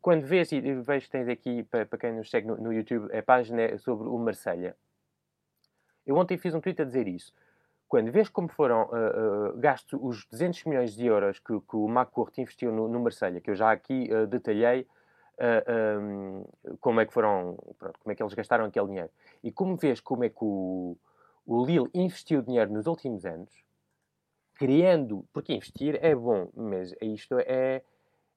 Quando vês, e vejo tens aqui, para, quem nos segue no, no, YouTube, a página sobre o Marselha. Eu ontem fiz um tweet a dizer isso. Quando vês como foram uh, uh, gastos os 200 milhões de euros que, que o McCourt investiu no, no Marselha, que eu já aqui uh, detalhei um, como é que foram, pronto, como é que eles gastaram aquele dinheiro. E como vês como é que o, o Lille investiu dinheiro nos últimos anos, criando, porque investir é bom, mas isto é,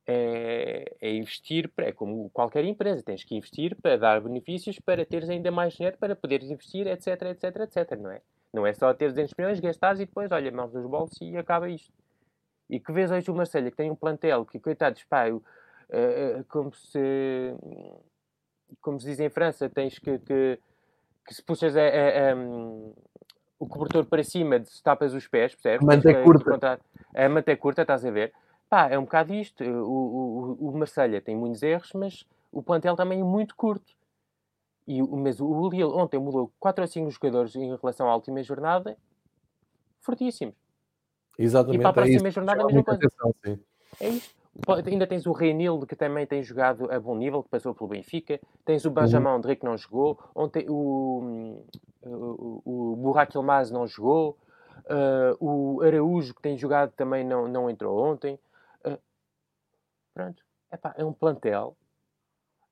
é, é investir, é como qualquer empresa, tens que investir para dar benefícios, para teres ainda mais dinheiro, para poderes investir, etc, etc, etc, não é? Não é só ter 200 milhões, gastares e depois, olha, mãos nos bolsos e acaba isto. E que vês hoje o Marcelo, que tem um plantel, que coitados, pá, eu, uh, como se como se diz em França, tens que, que que se puxas a, a, a, o cobertor para cima, se tapas os pés, percebes? A manta é curta. A manta é curta, estás a ver? Pá, é um bocado isto. O, o, o Marselha tem muitos erros, mas o plantel também é muito curto. E, mas o Lille ontem mudou 4 ou 5 jogadores em relação à última jornada, fortíssimos. Exatamente. E para a é próxima é jornada a mesma coisa. Atenção, é isto. Ainda tens o Reinildo, que também tem jogado a bom nível, que passou pelo Benfica. Tens o Benjamin uhum. André, que não jogou. Ontem o, o, o Burak não jogou. Uh, o Araújo, que tem jogado, também não, não entrou ontem. Uh, pronto. Epá, é um plantel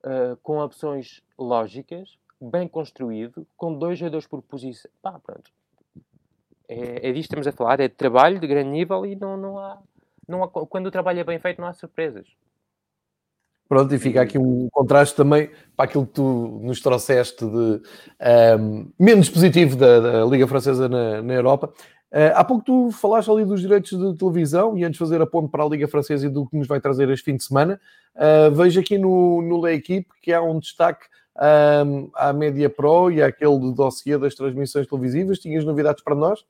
uh, com opções lógicas, bem construído, com dois jogadores por posição. Pá, pronto. É, é disto que estamos a falar. É de trabalho de grande nível e não, não há não há, quando o trabalho é bem feito, não há surpresas. Pronto, e fica aqui um contraste também para aquilo que tu nos trouxeste de um, menos positivo da, da, Liga Francesa na, na Europa. Uh, há pouco tu falaste ali dos direitos de televisão e antes de fazer a ponte para a Liga Francesa e do que nos vai trazer este fim de semana, uh, vejo aqui no, no Le Equipe que há um destaque um, à Media Pro e àquele dossiê das transmissões televisivas. Tinhas novidades para nós?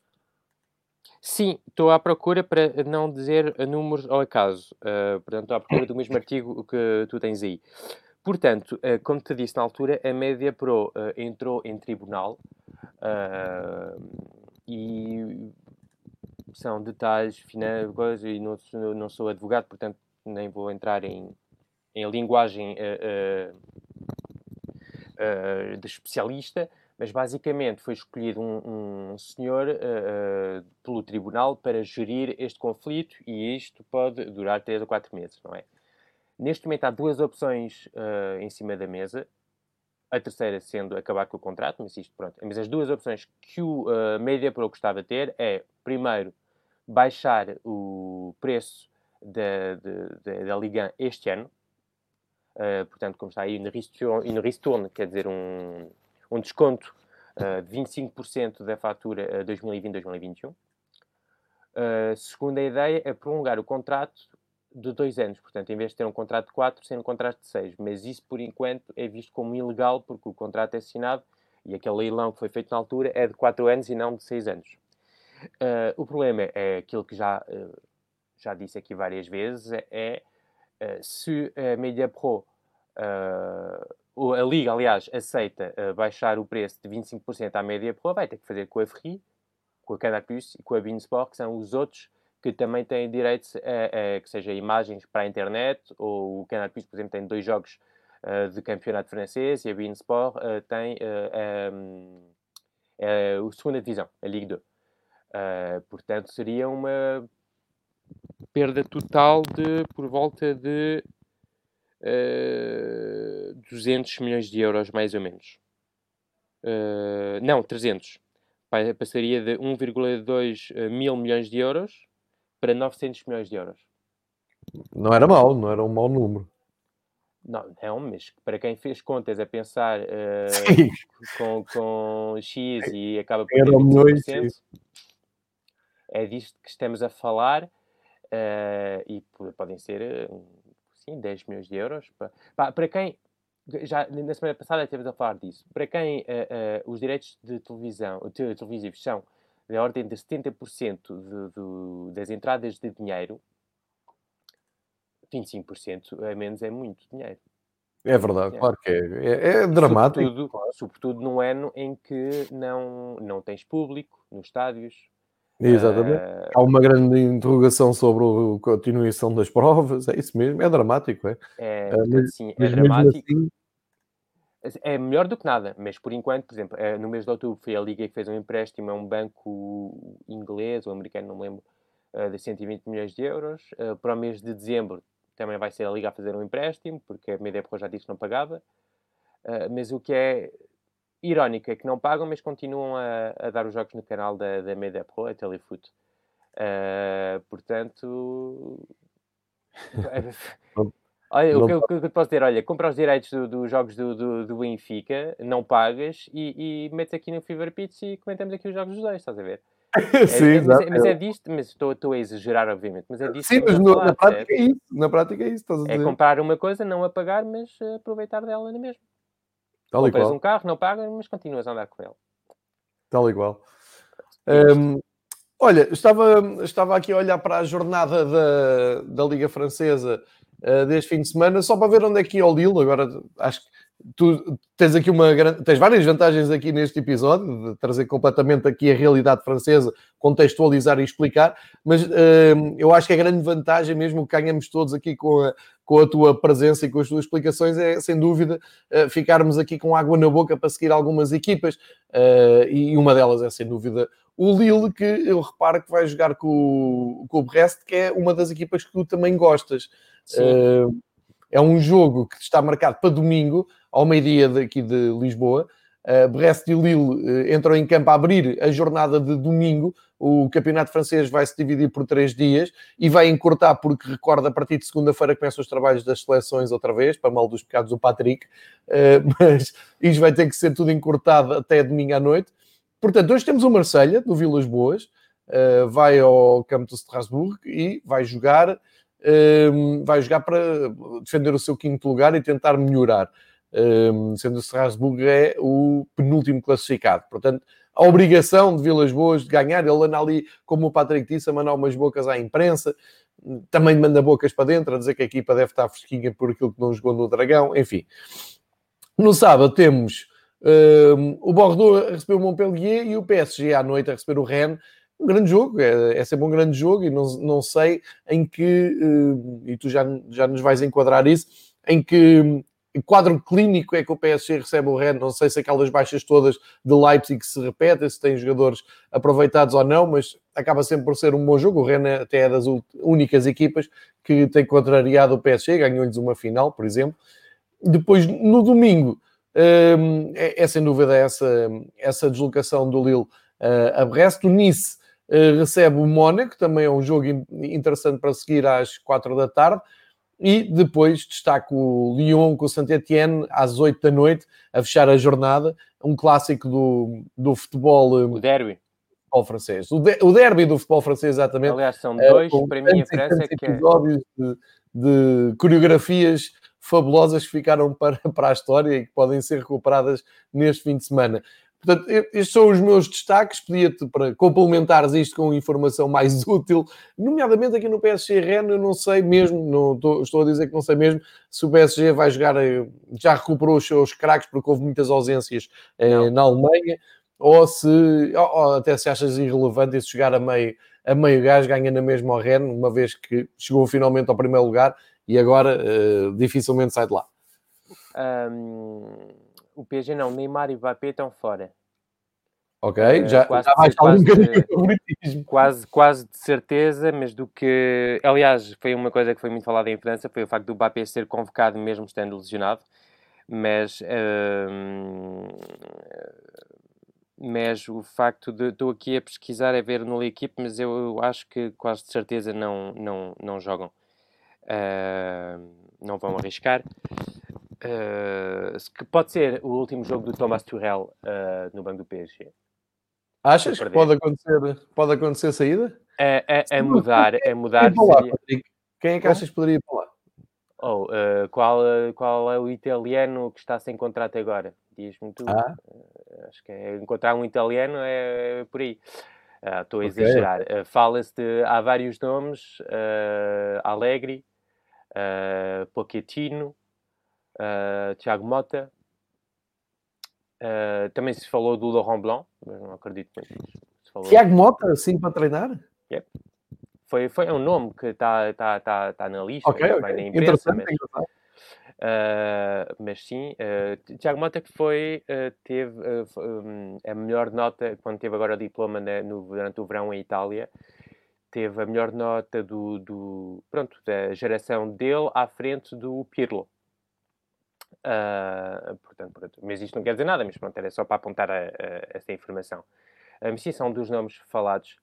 Sim, estou à procura para não dizer números ao acaso. Uh, portanto, estou à procura do mesmo artigo que tu tens aí. Portanto, uh, como te disse na altura, a Média Pro uh, entrou em tribunal e são detalhes finais e não, não, sou advogado, portanto, nem vou entrar em, em linguagem de especialista mas basicamente foi escolhido um, um senhor uh, pelo tribunal para gerir este conflito e isto pode durar 3 ou 4 meses, não é? Neste momento há duas opções uh, em cima da mesa, a terceira sendo acabar com o contrato, mas isto pronto. Mas as duas opções que o uh, Media Pro gostava de ter é, primeiro, baixar o preço da, da, da Liga este ano, Uh, portanto, como está aí no Ristourne, quer dizer, um, um desconto uh, de 25% da fatura uh, 2020-2021. Uh, segunda ideia é prolongar o contrato de dois anos, portanto, em vez de ter um contrato de quatro, ser um contrato de seis. Mas isso, por enquanto, é visto como ilegal, porque o contrato é assinado e aquele leilão que foi feito na altura é de quatro anos e não de seis anos. Uh, o problema é aquilo que já, uh, já disse aqui várias vezes: é uh, se a Media Pro a Liga, aliás, aceita uh, baixar o preço de 25% à média pro, vai ter que fazer com a Free, com a Canal Plus e com a Beansport, que são os outros que também têm direitos a, a, que seja imagens para a internet, ou o Canal Plus, por exemplo, tem dois jogos uh, de campeonato francês e a Beansport uh, tem um, a segunda divisão, a Ligue 2. portanto, seria uma perda total de por volta de 200 eh, milhões de euros, mais ou menos. Uh, não, 300. Passaria de 1,2 eh, mil milhões de euros para 900 milhões de euros. Não era mau, não era um mau número. Não, não, mas para quem fez contas a pensar uh, com, com X e acaba por ter 20%, é disto que estamos a falar uh, e podem ser sim, 10 milhões de euros. Para, para quem, já na semana passada estivemos a falar disso, para quem uh, uh, os direitos de televisão, de, televisivos são da ordem de 70% de, de, das entradas de dinheiro, 25% a menos é muito dinheiro. É verdade, é. claro que é. É, é dramático. Sobretudo, sobretudo num ano em que não, não tens público nos estádios, Exatamente. Uh, Há uma grande interrogação sobre a continuação das provas, é isso mesmo, é dramático, é? É, mas, sim, é dramático. Assim... É melhor do que nada, mas por enquanto, por exemplo, no mês de outubro foi a Liga que fez um empréstimo a um banco inglês ou americano, não me lembro, de 120 milhões de euros. Para o mês de dezembro também vai ser a Liga a fazer um empréstimo, porque a Medepro já disse que não pagava. Mas o que é irónico é que não pagam, mas continuam a, a dar os jogos no canal da, da Media Pro, a Telefoot. Uh, portanto. [LAUGHS] Olha, o que, o que, eu te posso dizer? Olha, compra os direitos dos do jogos do, do, do, Benfica, não pagas e, e metes aqui no Fever Pitch e comentamos aqui os jogos dos dois, estás a ver? [LAUGHS] Sim, é, mas, é, mas, é disto, mas estou, estou a exagerar, obviamente. Mas é disto Sim, mas no, falar, na prática é? é isso. Na prática é isso, estás a dizer. É comprar uma coisa, não a pagar, mas aproveitar dela na mesma. Tal Compras um carro, não pagas, mas continuas a andar com ele. Tal qual. Um, olha, estava, estava aqui a olhar para a jornada da, da Liga Francesa uh, deste fim de semana, só para ver onde é que ia o Lille. Agora, acho que tu tens aqui uma tens várias vantagens aqui neste episódio de trazer completamente aqui a realidade francesa, contextualizar e explicar, mas uh, eu acho que a grande vantagem mesmo que ganhamos todos aqui com a, com a tua presença e com as tuas explicações é sem dúvida uh, ficarmos aqui com água na boca para seguir algumas equipas uh, e uma delas é sem dúvida o Lille, que eu reparo que vai jogar com, com o Brest, que é uma das equipas que tu também gostas. é um jogo que está marcado para domingo, ao meio-dia daqui de Lisboa. Uh, Brest e Lille uh, entram em campo a abrir a jornada de domingo. O campeonato francês vai se dividir por três dias e vai encurtar, porque recorda, a partir de segunda-feira começam os trabalhos das seleções outra vez, para mal dos pecados do Patrick, uh, [LAUGHS] mas isto vai ter que ser tudo encurtado até domingo à noite. Portanto, hoje temos o Marselha do Vilas Boas, vai ao campo de Strasbourg e vai jogar, vai jogar para defender o seu quinto lugar e tentar melhorar sendo o Strasbourg é o penúltimo classificado. Portanto, a obrigação de Vilas Boas de ganhar, ele anda ali, como o Patrick disse, a mandar umas bocas à imprensa, também manda bocas para dentro, a dizer que a equipa deve estar fresquinha por aquilo que não jogou no Dragão, enfim. No sábado temos um, o Bordeaux a receber o Montpellier e o PSG à noite a receber o Rennes. Um grande jogo, é, é sempre um grande jogo e não, não sei em que, uh, e tu já, já nos vais enquadrar isso, em que quadro clínico é que o PSG recebe o Rennes. Não sei se aquelas baixas todas de Leipzig se repetem, se tem jogadores aproveitados ou não, mas acaba sempre por ser um bom jogo. O Rennes até é das únicas equipas que tem contrariado o PSG, ganhou-lhes uma final, por exemplo. Depois, no domingo, hum, é, é sem dúvida essa, essa deslocação do Lille uh, a Brest. O Nice uh, recebe o Mónaco, também é um jogo interessante para seguir às quatro da tarde. E depois destaco o Lyon com o Saint-Etienne às 8 da noite, a fechar a jornada. Um clássico do, do futebol. O derby. Futebol francês. O, de, o derby do futebol francês, exatamente. Aliás, são dois, é, para mim, a França que é episódios de, de coreografias fabulosas que ficaram para, [LAUGHS] para a história e que podem ser recuperadas neste fim de semana. Portanto, estes são os meus destaques. Pedia-te para complementares isto com informação mais [LAUGHS] útil, nomeadamente aqui no PSG Rennes. Eu não sei mesmo, não estou, estou, a dizer que não sei mesmo se o PSG vai jogar, eh, já recuperou os seus craques, porque houve muitas ausências eh, na Alemanha, ou se ou, ou até se achas irrelevante se jogar a meio, a meio gás, ganha na mesma ao Rennes, uma vez que chegou finalmente ao primeiro lugar e agora eh, dificilmente sai de lá. Um o PSG não, Neymar e Mbappé estão fora. Ok, uh, já, quase, já mais quase, um quase, quase de certeza, mas do que. Aliás, foi uma coisa que foi muito falada em França, foi o facto do Mbappé ser convocado mesmo estando lesionado. Mas. Uh, mas o facto de. Estou aqui a pesquisar, a ver no equipe, mas eu, eu, acho que quase de certeza não, não, não jogam. Uh, não vão arriscar. Uh, que pode ser o último jogo do Thomas Tuchel uh, no banco do PSG. Achas que pode acontecer, pode acontecer saída? É, é, é mudar, é mudar. Seria... Quem é que achas que poderia ir para lá? Oh, uh, qual, qual é o italiano que está sem contrato agora? Diz-me tu. Ah. acho que é, encontrar um italiano é por aí. Estou a okay. exagerar. Fala-se de. Há vários nomes: Alegre, Pochettino, uh, Tiago Mota. Uh, também se falou do Laurent Blanc, mas não acredito muito. Tiago Mota, assim, para treinar? Yep. Foi, foi um nome que está tá, tá, tá na lista, Ok, vai ok. na imprensa, Interessante, mas, ah, mas sim, ah, Tiago Mota que foi, ah, teve hum, a melhor nota, quando teve agora o diploma na- no, durante o verão em Itália, teve a melhor nota do, do, pronto, da geração dele à frente do Pirlo. Ah, portanto, pronto, mas isto não quer dizer nada, mas pronto, era só para apontar a, a- essa informação. Ah, mas sim, são dos nomes falados.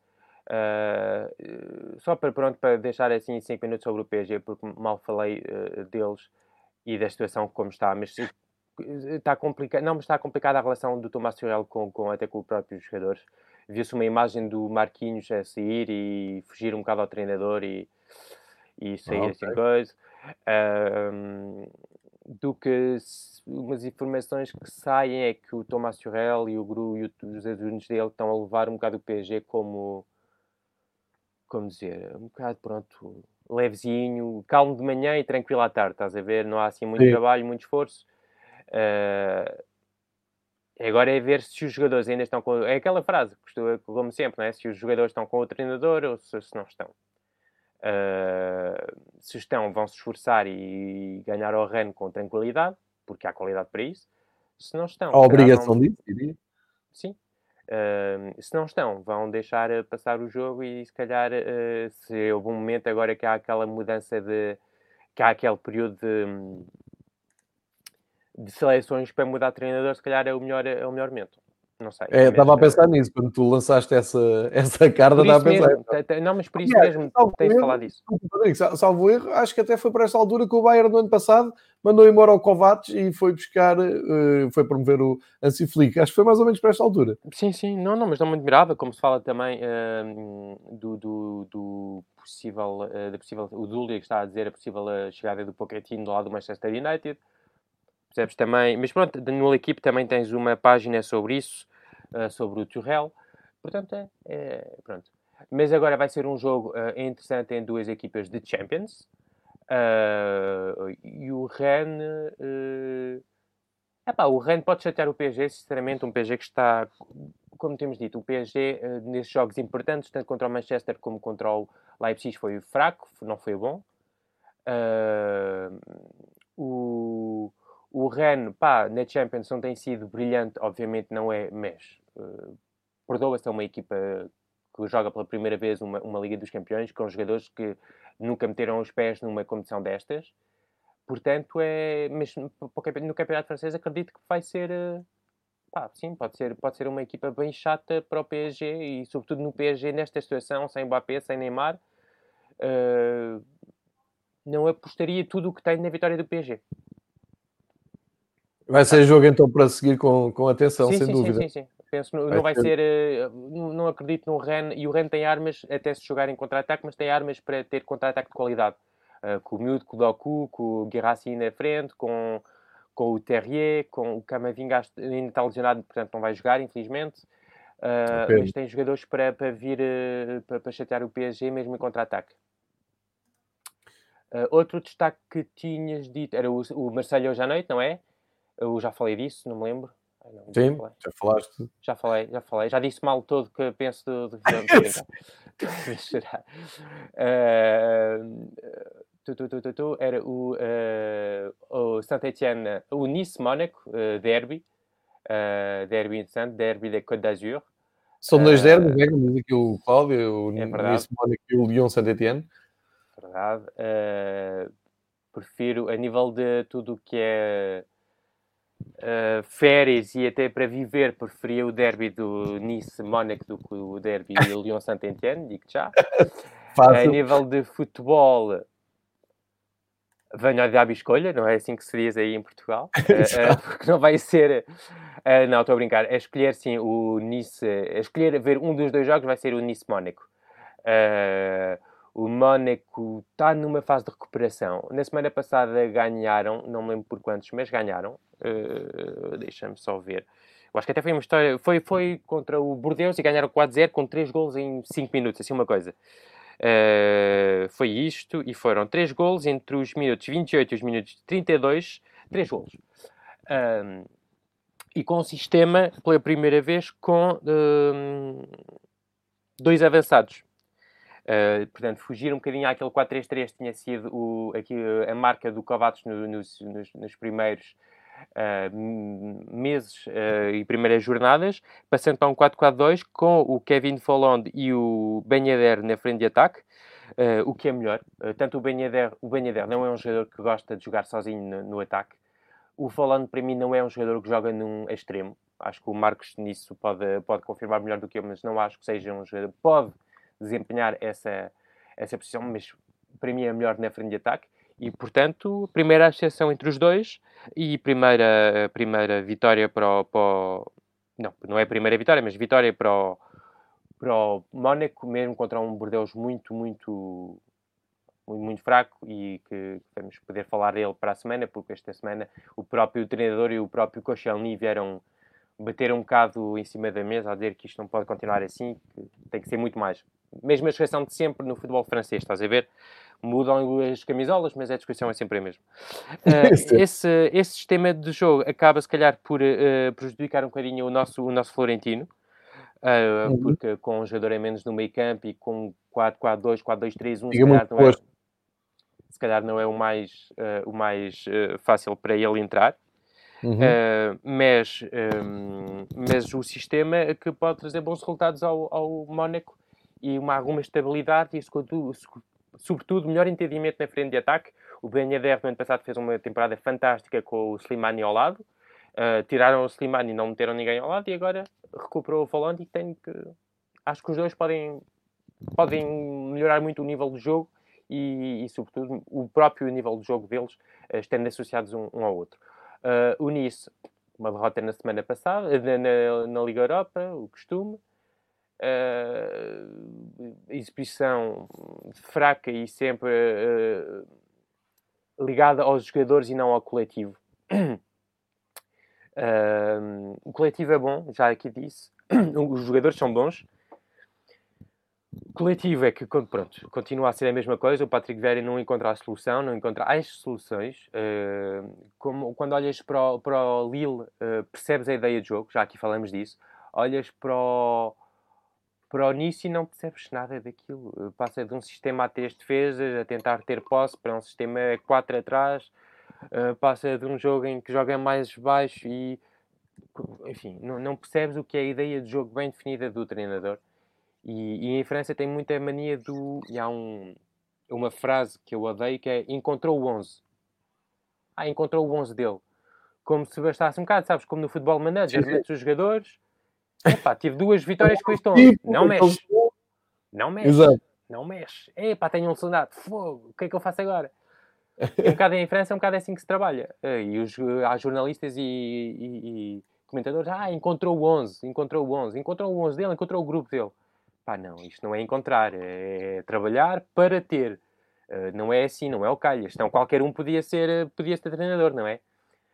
Ah, eh, só para, pronto, para deixar assim 5 minutos sobre o PSG, porque mal falei eh, deles e da situação como está, mas está complicado, não, mas está complicada a relação do Tomás Tuchel com, com até com os próprios jogadores. Viu-se uma imagem do Marquinhos a sair e fugir um bocado ao treinador e, e sair Ah, assim ok. coisa. Ahm, do que umas informações que saem é que o Tomás Tuchel e o Gru e o- os adjutantes dele estão a levar um bocado o PSG como como dizer, um bocado pronto, levezinho, calmo de manhã e tranquilo à tarde, estás a ver? Não há assim muito Sim. trabalho, muito esforço. Ah, agora é ver se os jogadores ainda estão com. É aquela frase, como sempre, não é? se os jogadores estão com o treinador ou se, se não estão. Ah, se estão, vão se esforçar e ganhar ao reino com tranquilidade, porque há qualidade para isso. Se não estão, A obrigação vão- disso, diria. Sim. Ahm, se não estão, vão deixar eh, passar o jogo e se calhar eh, se houve um momento agora que há aquela mudança de que há aquele período de, de seleções para mudar de treinador, se calhar é o melhor, é o melhor momento. Não sei. É, mas, estava a pensar nisso, quando tu lançaste essa, [LAUGHS] essa carta, estava a pensar. mesmo, não, mas por isso mesmo tens de falar disso. salvo erro, acho que até foi para esta altura que o Bayern no ano passado mandou embora o Kovacs e foi buscar, eh, foi promover o Hansi Flick. Acho que foi mais ou menos para esta altura. Sim, sim, não, não, mas não me admirava, como se fala também hum, do, do, do possível, eh, da possível, o Dúlia que está a dizer a possível eh, chegada do Pochettino do lado do Manchester United, percebes também, mas pronto, no equipe também tens uma página sobre isso, eh, sobre o Tuchel, portanto é, é- pronto. Mas agora vai ser um jogo eh, interessante em duas equipas de Champions, eh, e o Rennes... eh, Epá, o Rennes pode chatear o PSG, sinceramente, um PSG que está, como temos dito, o PSG eh, nesses jogos importantes, tanto contra o Manchester como contra o Leipzig, foi fraco, não foi bom. O, o Rennes, pá, na Champions não tem sido brilhante, obviamente não é, mas eh, perdoa-se a uma equipa que joga pela primeira vez uma, uma Liga dos Campeões, com jogadores que nunca meteram os pés numa competição destas. Portanto, é, mas no no campe- no Campeonato Francês acredito que vai ser, eh, pá, sim, pode ser, pode ser uma equipa bem chata para o PSG e, sobretudo, no PSG, nesta situação, sem Mbappé, sem Neymar, eh, não apostaria tudo o que tem na vitória do PSG. Vai ser jogo então para seguir com, com atenção, sim, sem sim, dúvida. sim, sim, sim. Penso, Vai não vai ser- ser, eh, não não acredito no Ren, e o Ren tem armas, até se jogar em contra-ataque, mas tem armas para ter contra-ataque de qualidade. Eh, com o Miúdo, com o Doku, com o Guirassi na frente, com, com o Terrier, com o Camavinga ainda está lesionado, portanto não vai jogar, infelizmente. Pena. mas tem jogadores para, para vir para, para chatear o PSG mesmo em contra-ataque. Eh, outro destaque que tinhas dito era o, o Marcelo hoje à noite, não é? Eu já falei disso, não me lembro. Ai, não, já Sim, falei. já falaste. Já falei, já falei. Já disse mal todo que penso do, do. Eh, tu, tu, tu, tu, era o, eh, o Saint-Etienne, o Nice-Mónaco, eh, derby. eh, derby interessante, derby da Côte d'Azur. São dois derbys, né? como diz aqui o Cláudio, o É verdade. Nice Mónaco e o Lyon Saint-Etienne. Verdade. Prefiro, a nível de tudo o que é eh, férias e até para viver, preferia o derby do Nice-Mónaco do que o derby do [LAUGHS] Lyon-Saint-Etienne, digo já. A Fácil. nível de futebol, venho ao diabo e escolha, não é assim que se diz aí em Portugal, [LAUGHS] eh, porque não vai ser. eh, não, estou a brincar. É escolher sim o Nice. É escolher ver um dos dois jogos vai ser o Nice-Mónaco. Eh, o Mónaco está numa fase de recuperação. Na semana passada ganharam, não me lembro por quantos, mas ganharam. Eh, Deixa-me só ver. Eu acho que até foi uma história. Foi, foi contra o Bordeaux e ganharam 4-0 com 3 gols em 5 minutos, assim uma coisa. Uh, foi isto e foram 3 gols entre os minutos 28 e os minutos 32, 3 gols. Um, e com um sistema, pela primeira vez, com um, dois avançados. Uh, portanto, fugir um bocadinho àquele 4-3-3 tinha sido o, aqui, a marca do Kovacs no, nos, nos, nos, primeiros uh, meses uh, e primeiras jornadas, passando para um 4-4-2 com o Kevin Folland e o Ben Yedder na frente de ataque, o que é melhor. tanto o Ben, Yedder, o ben Yedder não é um jogador que gosta de jogar sozinho no, no ataque. O Folland, para mim, não é um jogador que joga num extremo. Acho que o Marcos nisso pode, pode confirmar melhor do que eu, mas não acho que seja um jogador. Pode desempenhar essa, essa posição, mas para mim é melhor na frente de ataque. E, portanto, primeira associação entre os dois e primeira, primeira vitória para o, para o, Não, não é a primeira vitória, mas vitória para o, para o Mónaco, mesmo contra um Bordeaux muito, muito, muito, muito fraco e que vamos poder falar dele para a semana, porque esta semana o próprio treinador e o próprio Koscielny vieram bater um bocado em cima da mesa a dizer que isto não pode continuar assim, que tem que ser muito mais mesma descrição de sempre no futebol francês, estás a ver? Mudam as camisolas, mas a descrição é sempre a mesma. [LAUGHS] Uh, esse, esse sistema de jogo acaba, se calhar, por uh, prejudicar um bocadinho o nosso, o nosso Florentino, uh, uhum. porque com um jogador a menos no meio campo e com 4-4-2, 4-2-3-1, se calhar não é, se calhar não é o mais, o mais fácil para ele entrar. Uhum. Uh, mas, um, mas o sistema que pode trazer bons resultados ao, ao Mónaco e uma, alguma estabilidade e, sobretudo, melhor entendimento na frente de ataque. O Ben Yedder, no ano passado, fez uma temporada fantástica com o Slimani ao lado. Uh, tiraram o Slimani e não meteram ninguém ao lado e agora recuperou o Volante e tem que... Acho que os dois podem, podem melhorar muito o nível do jogo e, e, sobretudo, o próprio nível de jogo deles, uh, estando associados um, um ao outro. Uh, o Nice, uma derrota na semana passada, na, na, na Liga Europa, o costume uh, exibição fraca e sempre uh, ligada aos jogadores e não ao coletivo. Uh, [CLEARS THROAT] o coletivo é bom, já aqui disse. [CLEARS THROAT] Os jogadores são bons. O coletivo é que, pronto, continua a ser a mesma coisa. O Patrick Vieira não encontra a solução, não encontra as soluções. Uh, como, quando olhas para o, para o Lille, uh, percebes a ideia de jogo, já aqui falamos disso. Olhas para o, para o início não percebes nada daquilo. Eh, passa de um sistema a três defesas, a tentar ter posse, para um sistema a quatro atrás. Uh, passa de um jogo em que joga mais baixo e, enfim, não, não, percebes o que é a ideia de jogo bem definida do treinador. E, e em França tem muita mania do... E há um, uma frase que eu odeio que é encontrou o 11. Ah, encontrou o 11 dele. Como se bastasse um bocado, sabes? Como no futebol manager, metes os jogadores Epá, tive duas vitórias com isto ontem. Não mexe. Não mexe. Exato. Não mexe. Epá, tenho um soldado. Fogo. O que é que eu faço agora? Um bocado em França, é um bocado assim que se trabalha. Eh, e os, há jornalistas e, e, e, comentadores. Ah, encontrou o 11. Encontrou o 11. Encontrou o 11 dele. Encontrou o grupo dele. Pá, não. Isto não é encontrar. É trabalhar para ter. Uh, não é assim. Não é o calhas. Então qualquer um podia ser, podia ser treinador, não é?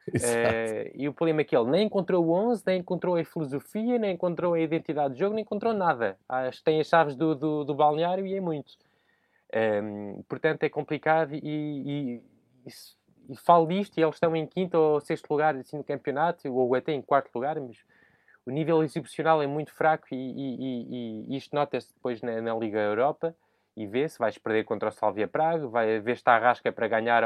[LAUGHS] Uh, e o problema é que ele nem encontrou o 11, nem encontrou a filosofia, nem encontrou a identidade de jogo, nem encontrou nada. Que tem as chaves do, do, do balneário e é muito. Ehm, portanto, é complicado e, e, e, e, falo disto e eles estão em quinto ou sexto lugar assim, no campeonato, ou até em quarto lugar, mas o nível exibicional é muito fraco e, isto nota-se depois na, na, Liga Europa e vê-se, vais perder contra o Salvia Praga, vai ver se está a rasca para ganhar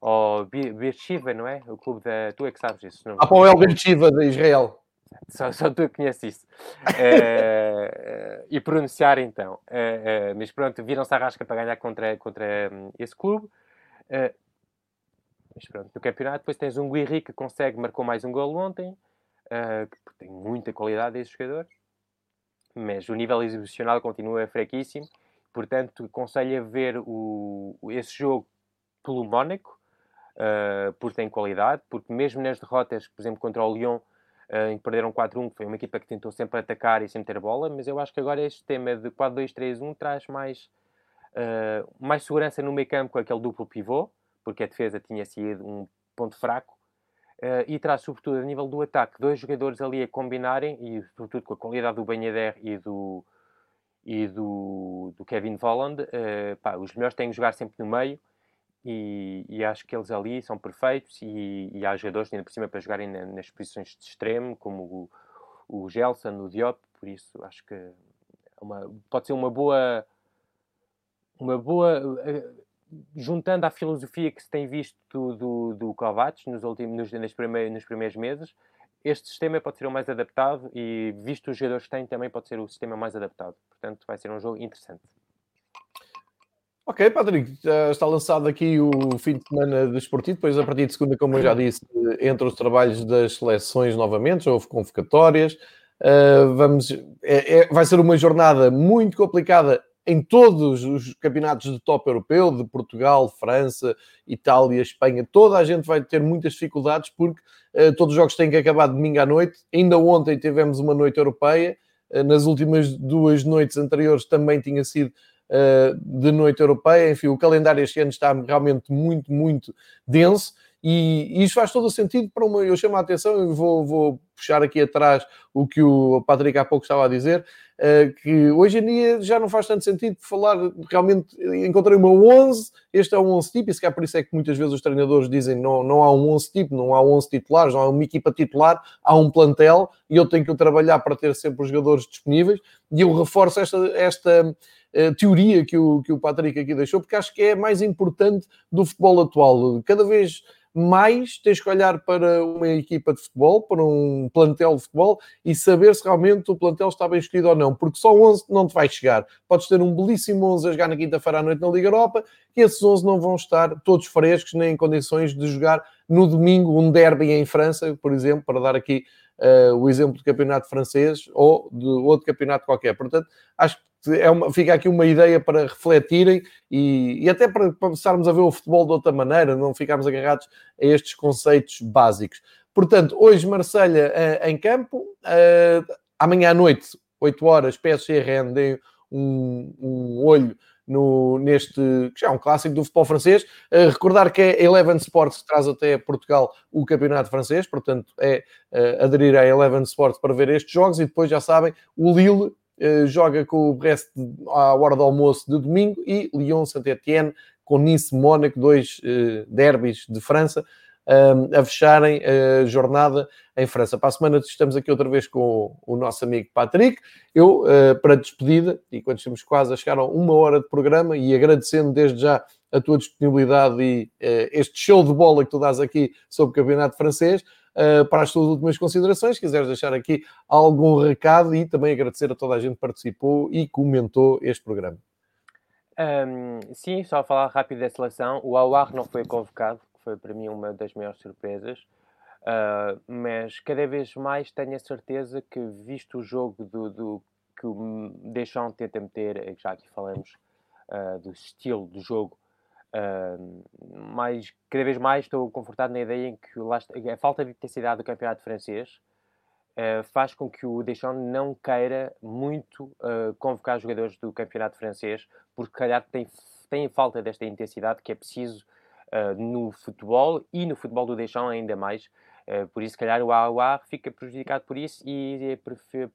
ao ou Beersheba, não é? O clube da. Tu é que sabes isso. Ah, para o El Beersheba de Israel. Só, só tu conheces isso. uh, [LAUGHS] e pronunciar então. Uh, mas pronto, viram-se a rasca para ganhar contra, contra um, esse clube. mas pronto, no campeonato depois tens um Guirri que consegue, marcou mais um gol ontem, que tem muita qualidade esse jogador. Mas o nível exibicional continua fraquíssimo. Portanto, aconselho a ver o, esse jogo pelo Mónaco, uh, porque tem qualidade, porque mesmo nas derrotas, por exemplo, contra o Lyon, uh, em que perderam 4-1, foi uma equipa que tentou sempre atacar e sempre ter bola, mas eu acho que agora este tema de 4-2-3-1 traz mais, uh, mais segurança no meio campo com aquele duplo pivô, porque a defesa tinha sido um ponto fraco, Uh, e traz sobretudo a nível do ataque dois jogadores ali a combinarem e sobretudo com a qualidade do Banhader e do e do, do Kevin Volland uh, pá, os melhores têm que jogar sempre no meio e, e, acho que eles ali são perfeitos e, e há jogadores ainda por cima para jogarem na, nas posições de extremo, como o, o Gelson, o Diop, por isso acho que uma, pode ser uma boa, uma boa, uh, juntando à filosofia que se tem visto do, do, Kovacs nos últimos, nos, primeiros, nos primeiros meses, este sistema pode ser o mais adaptado e, visto os jogadores que têm, também pode ser o sistema mais adaptado. Portanto, vai ser um jogo interessante. Ok, Patrick, já está lançado aqui o fim de semana desportivo, depois a partir de segunda, como eu já disse, entre os trabalhos das seleções novamente, houve convocatórias, uh, vamos, é, é, vai ser uma jornada muito complicada em todos os campeonatos de top europeu, de Portugal, França, Itália, Espanha, toda a gente vai ter muitas dificuldades porque uh, todos os jogos têm que acabar domingo à noite. Ainda ontem tivemos uma noite europeia, uh, nas últimas duas noites anteriores também tinha sido de noite europeia. Enfim, o calendário este ano está realmente muito, muito denso. E, isso faz todo o sentido para uma. Eu chamo a atenção e vou, vou puxar aqui atrás o que o Patrick há pouco estava a dizer, uh, que hoje em dia já não faz tanto sentido falar. Realmente encontrei uma 11, este é um 11 tipo, e se calhar por isso é que muitas vezes os treinadores dizem não, não há um 11 tipo, não há 11 titulares, não há uma equipa titular, há um plantel e eu tenho que trabalhar para ter sempre os jogadores disponíveis. E eu reforço esta. esta teoria que o, que o Patrick aqui deixou, porque acho que é mais importante do futebol atual. Cada vez mais tens que olhar para uma equipa de futebol, para um plantel de futebol e saber se realmente o plantel está bem escolhido ou não, porque só 11 não te vai chegar. Podes ter um belíssimo 11 a jogar na quinta-feira à noite na Liga Europa e esses 11 não vão estar todos frescos nem em condições de jogar no domingo um derby em França, por exemplo, para dar aqui uh, o exemplo do campeonato francês ou de outro campeonato qualquer. Portanto, acho que é uma, fica aqui uma ideia para refletirem e, e até para, começarmos a ver o futebol de outra maneira, não ficarmos agarrados a estes conceitos básicos. Portanto, hoje Marselha uh, em campo, uh, amanhã à noite, 8 horas, PSG rendem um, um olho no, neste, que já é um clássico do futebol francês. Uh, recordar que é Eleven Sports que traz até Portugal o campeonato francês, portanto é uh, aderir à Eleven Sports para ver estes jogos e depois já sabem, o Lille uh, joga com o Brest à hora do almoço de domingo e Lyon Saint-Etienne com Nice Mónaco, dois derbys de França a fecharem a jornada em França. Para a semana estamos aqui outra vez com o nosso amigo Patrick. Eu, eh, para despedida, e quando estamos quase a chegar a uma hora de programa, e agradecendo desde já a tua disponibilidade e eh, este show de bola que tu dás aqui sobre o campeonato francês, eh, para as tuas últimas considerações, se quiseres deixar aqui algum recado e também agradecer a toda a gente que participou e comentou este programa. Um, sim, só falar rápido da seleção. O Awar não foi convocado, foi para mim uma das maiores surpresas. Uh, mas cada vez mais tenho a certeza que, visto o jogo do, do que o Deschamps tenta meter, já aqui falamos uh, do estilo do jogo, uh, mas cada vez mais estou confortado na ideia em que a falta de intensidade do campeonato francês faz com que o Deschamps não queira muito convocar jogadores do campeonato francês, porque calhar tem, tem falta desta intensidade que é preciso uh, no futebol e no futebol do Deschamps ainda mais. Uh, por isso, se calhar, o AUA fica prejudicado por isso e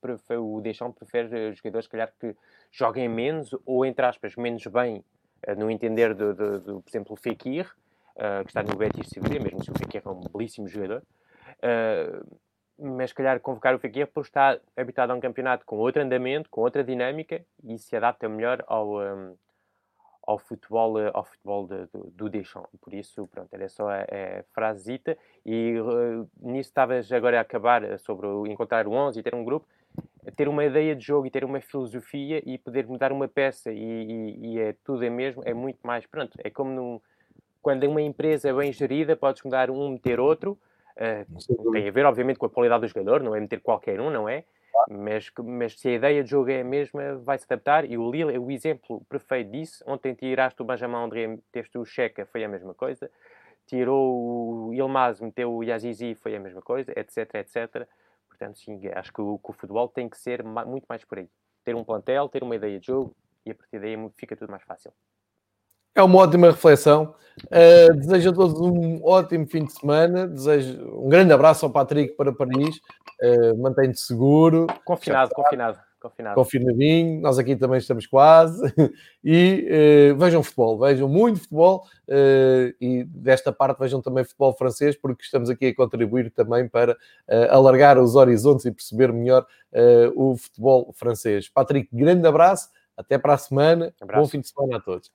prefere, o Deschamps prefere jogadores, se calhar, que joguem menos ou, entre aspas, menos bem, no entender, do, do, do, por exemplo, o Fekir, que está no Betis Sevilha, mesmo se o Fekir é um belíssimo jogador. mas, se calhar, convocar o Fekir por estar habituado a um campeonato com outro andamento, com outra dinâmica e se adapta melhor ao, ao futebol, eh, ao futebol de, de, do Deschamps. Por isso, pronto, era só a, a frasezita. E uh, nisso estavas agora a acabar eh, sobre encontrar o 11 e ter um grupo, ter uma ideia de jogo e ter uma filosofia e poder mudar uma peça e, e, e é tudo é mesmo, é muito mais, pronto, é como num, quando é uma empresa bem gerida, podes mudar um, meter outro, uh, tem a ver obviamente com a qualidade do jogador, não é meter qualquer um, não é? Mas, mas se a ideia de jogo é a mesma, vai se adaptar. E o Lille é o exemplo perfeito disso. Ontem tiraste o Benjamin André, teste o Checa, foi a mesma coisa. Tirou o Ilmaz, meteu o Yazizi, foi a mesma coisa, etc, etc. Portanto, sim, acho que o, que o futebol tem que ser muito mais por aí. Ter um plantel, ter uma ideia de jogo e a partir daí fica tudo mais fácil. É uma ótima reflexão. Uh, desejo a todos um ótimo fim de semana. Desejo um grande abraço ao Patrick para Paris. Uh, Mantém-te seguro. Confinado, confinado. Confinado. confinadinho, nós aqui também estamos quase, [LAUGHS] e uh, vejam futebol, vejam muito futebol, uh, e desta parte vejam também futebol francês, porque estamos aqui a contribuir também para alargar os horizontes e perceber melhor o futebol francês. Patrick, grande abraço, até para a semana, abraço. bom fim de semana a todos.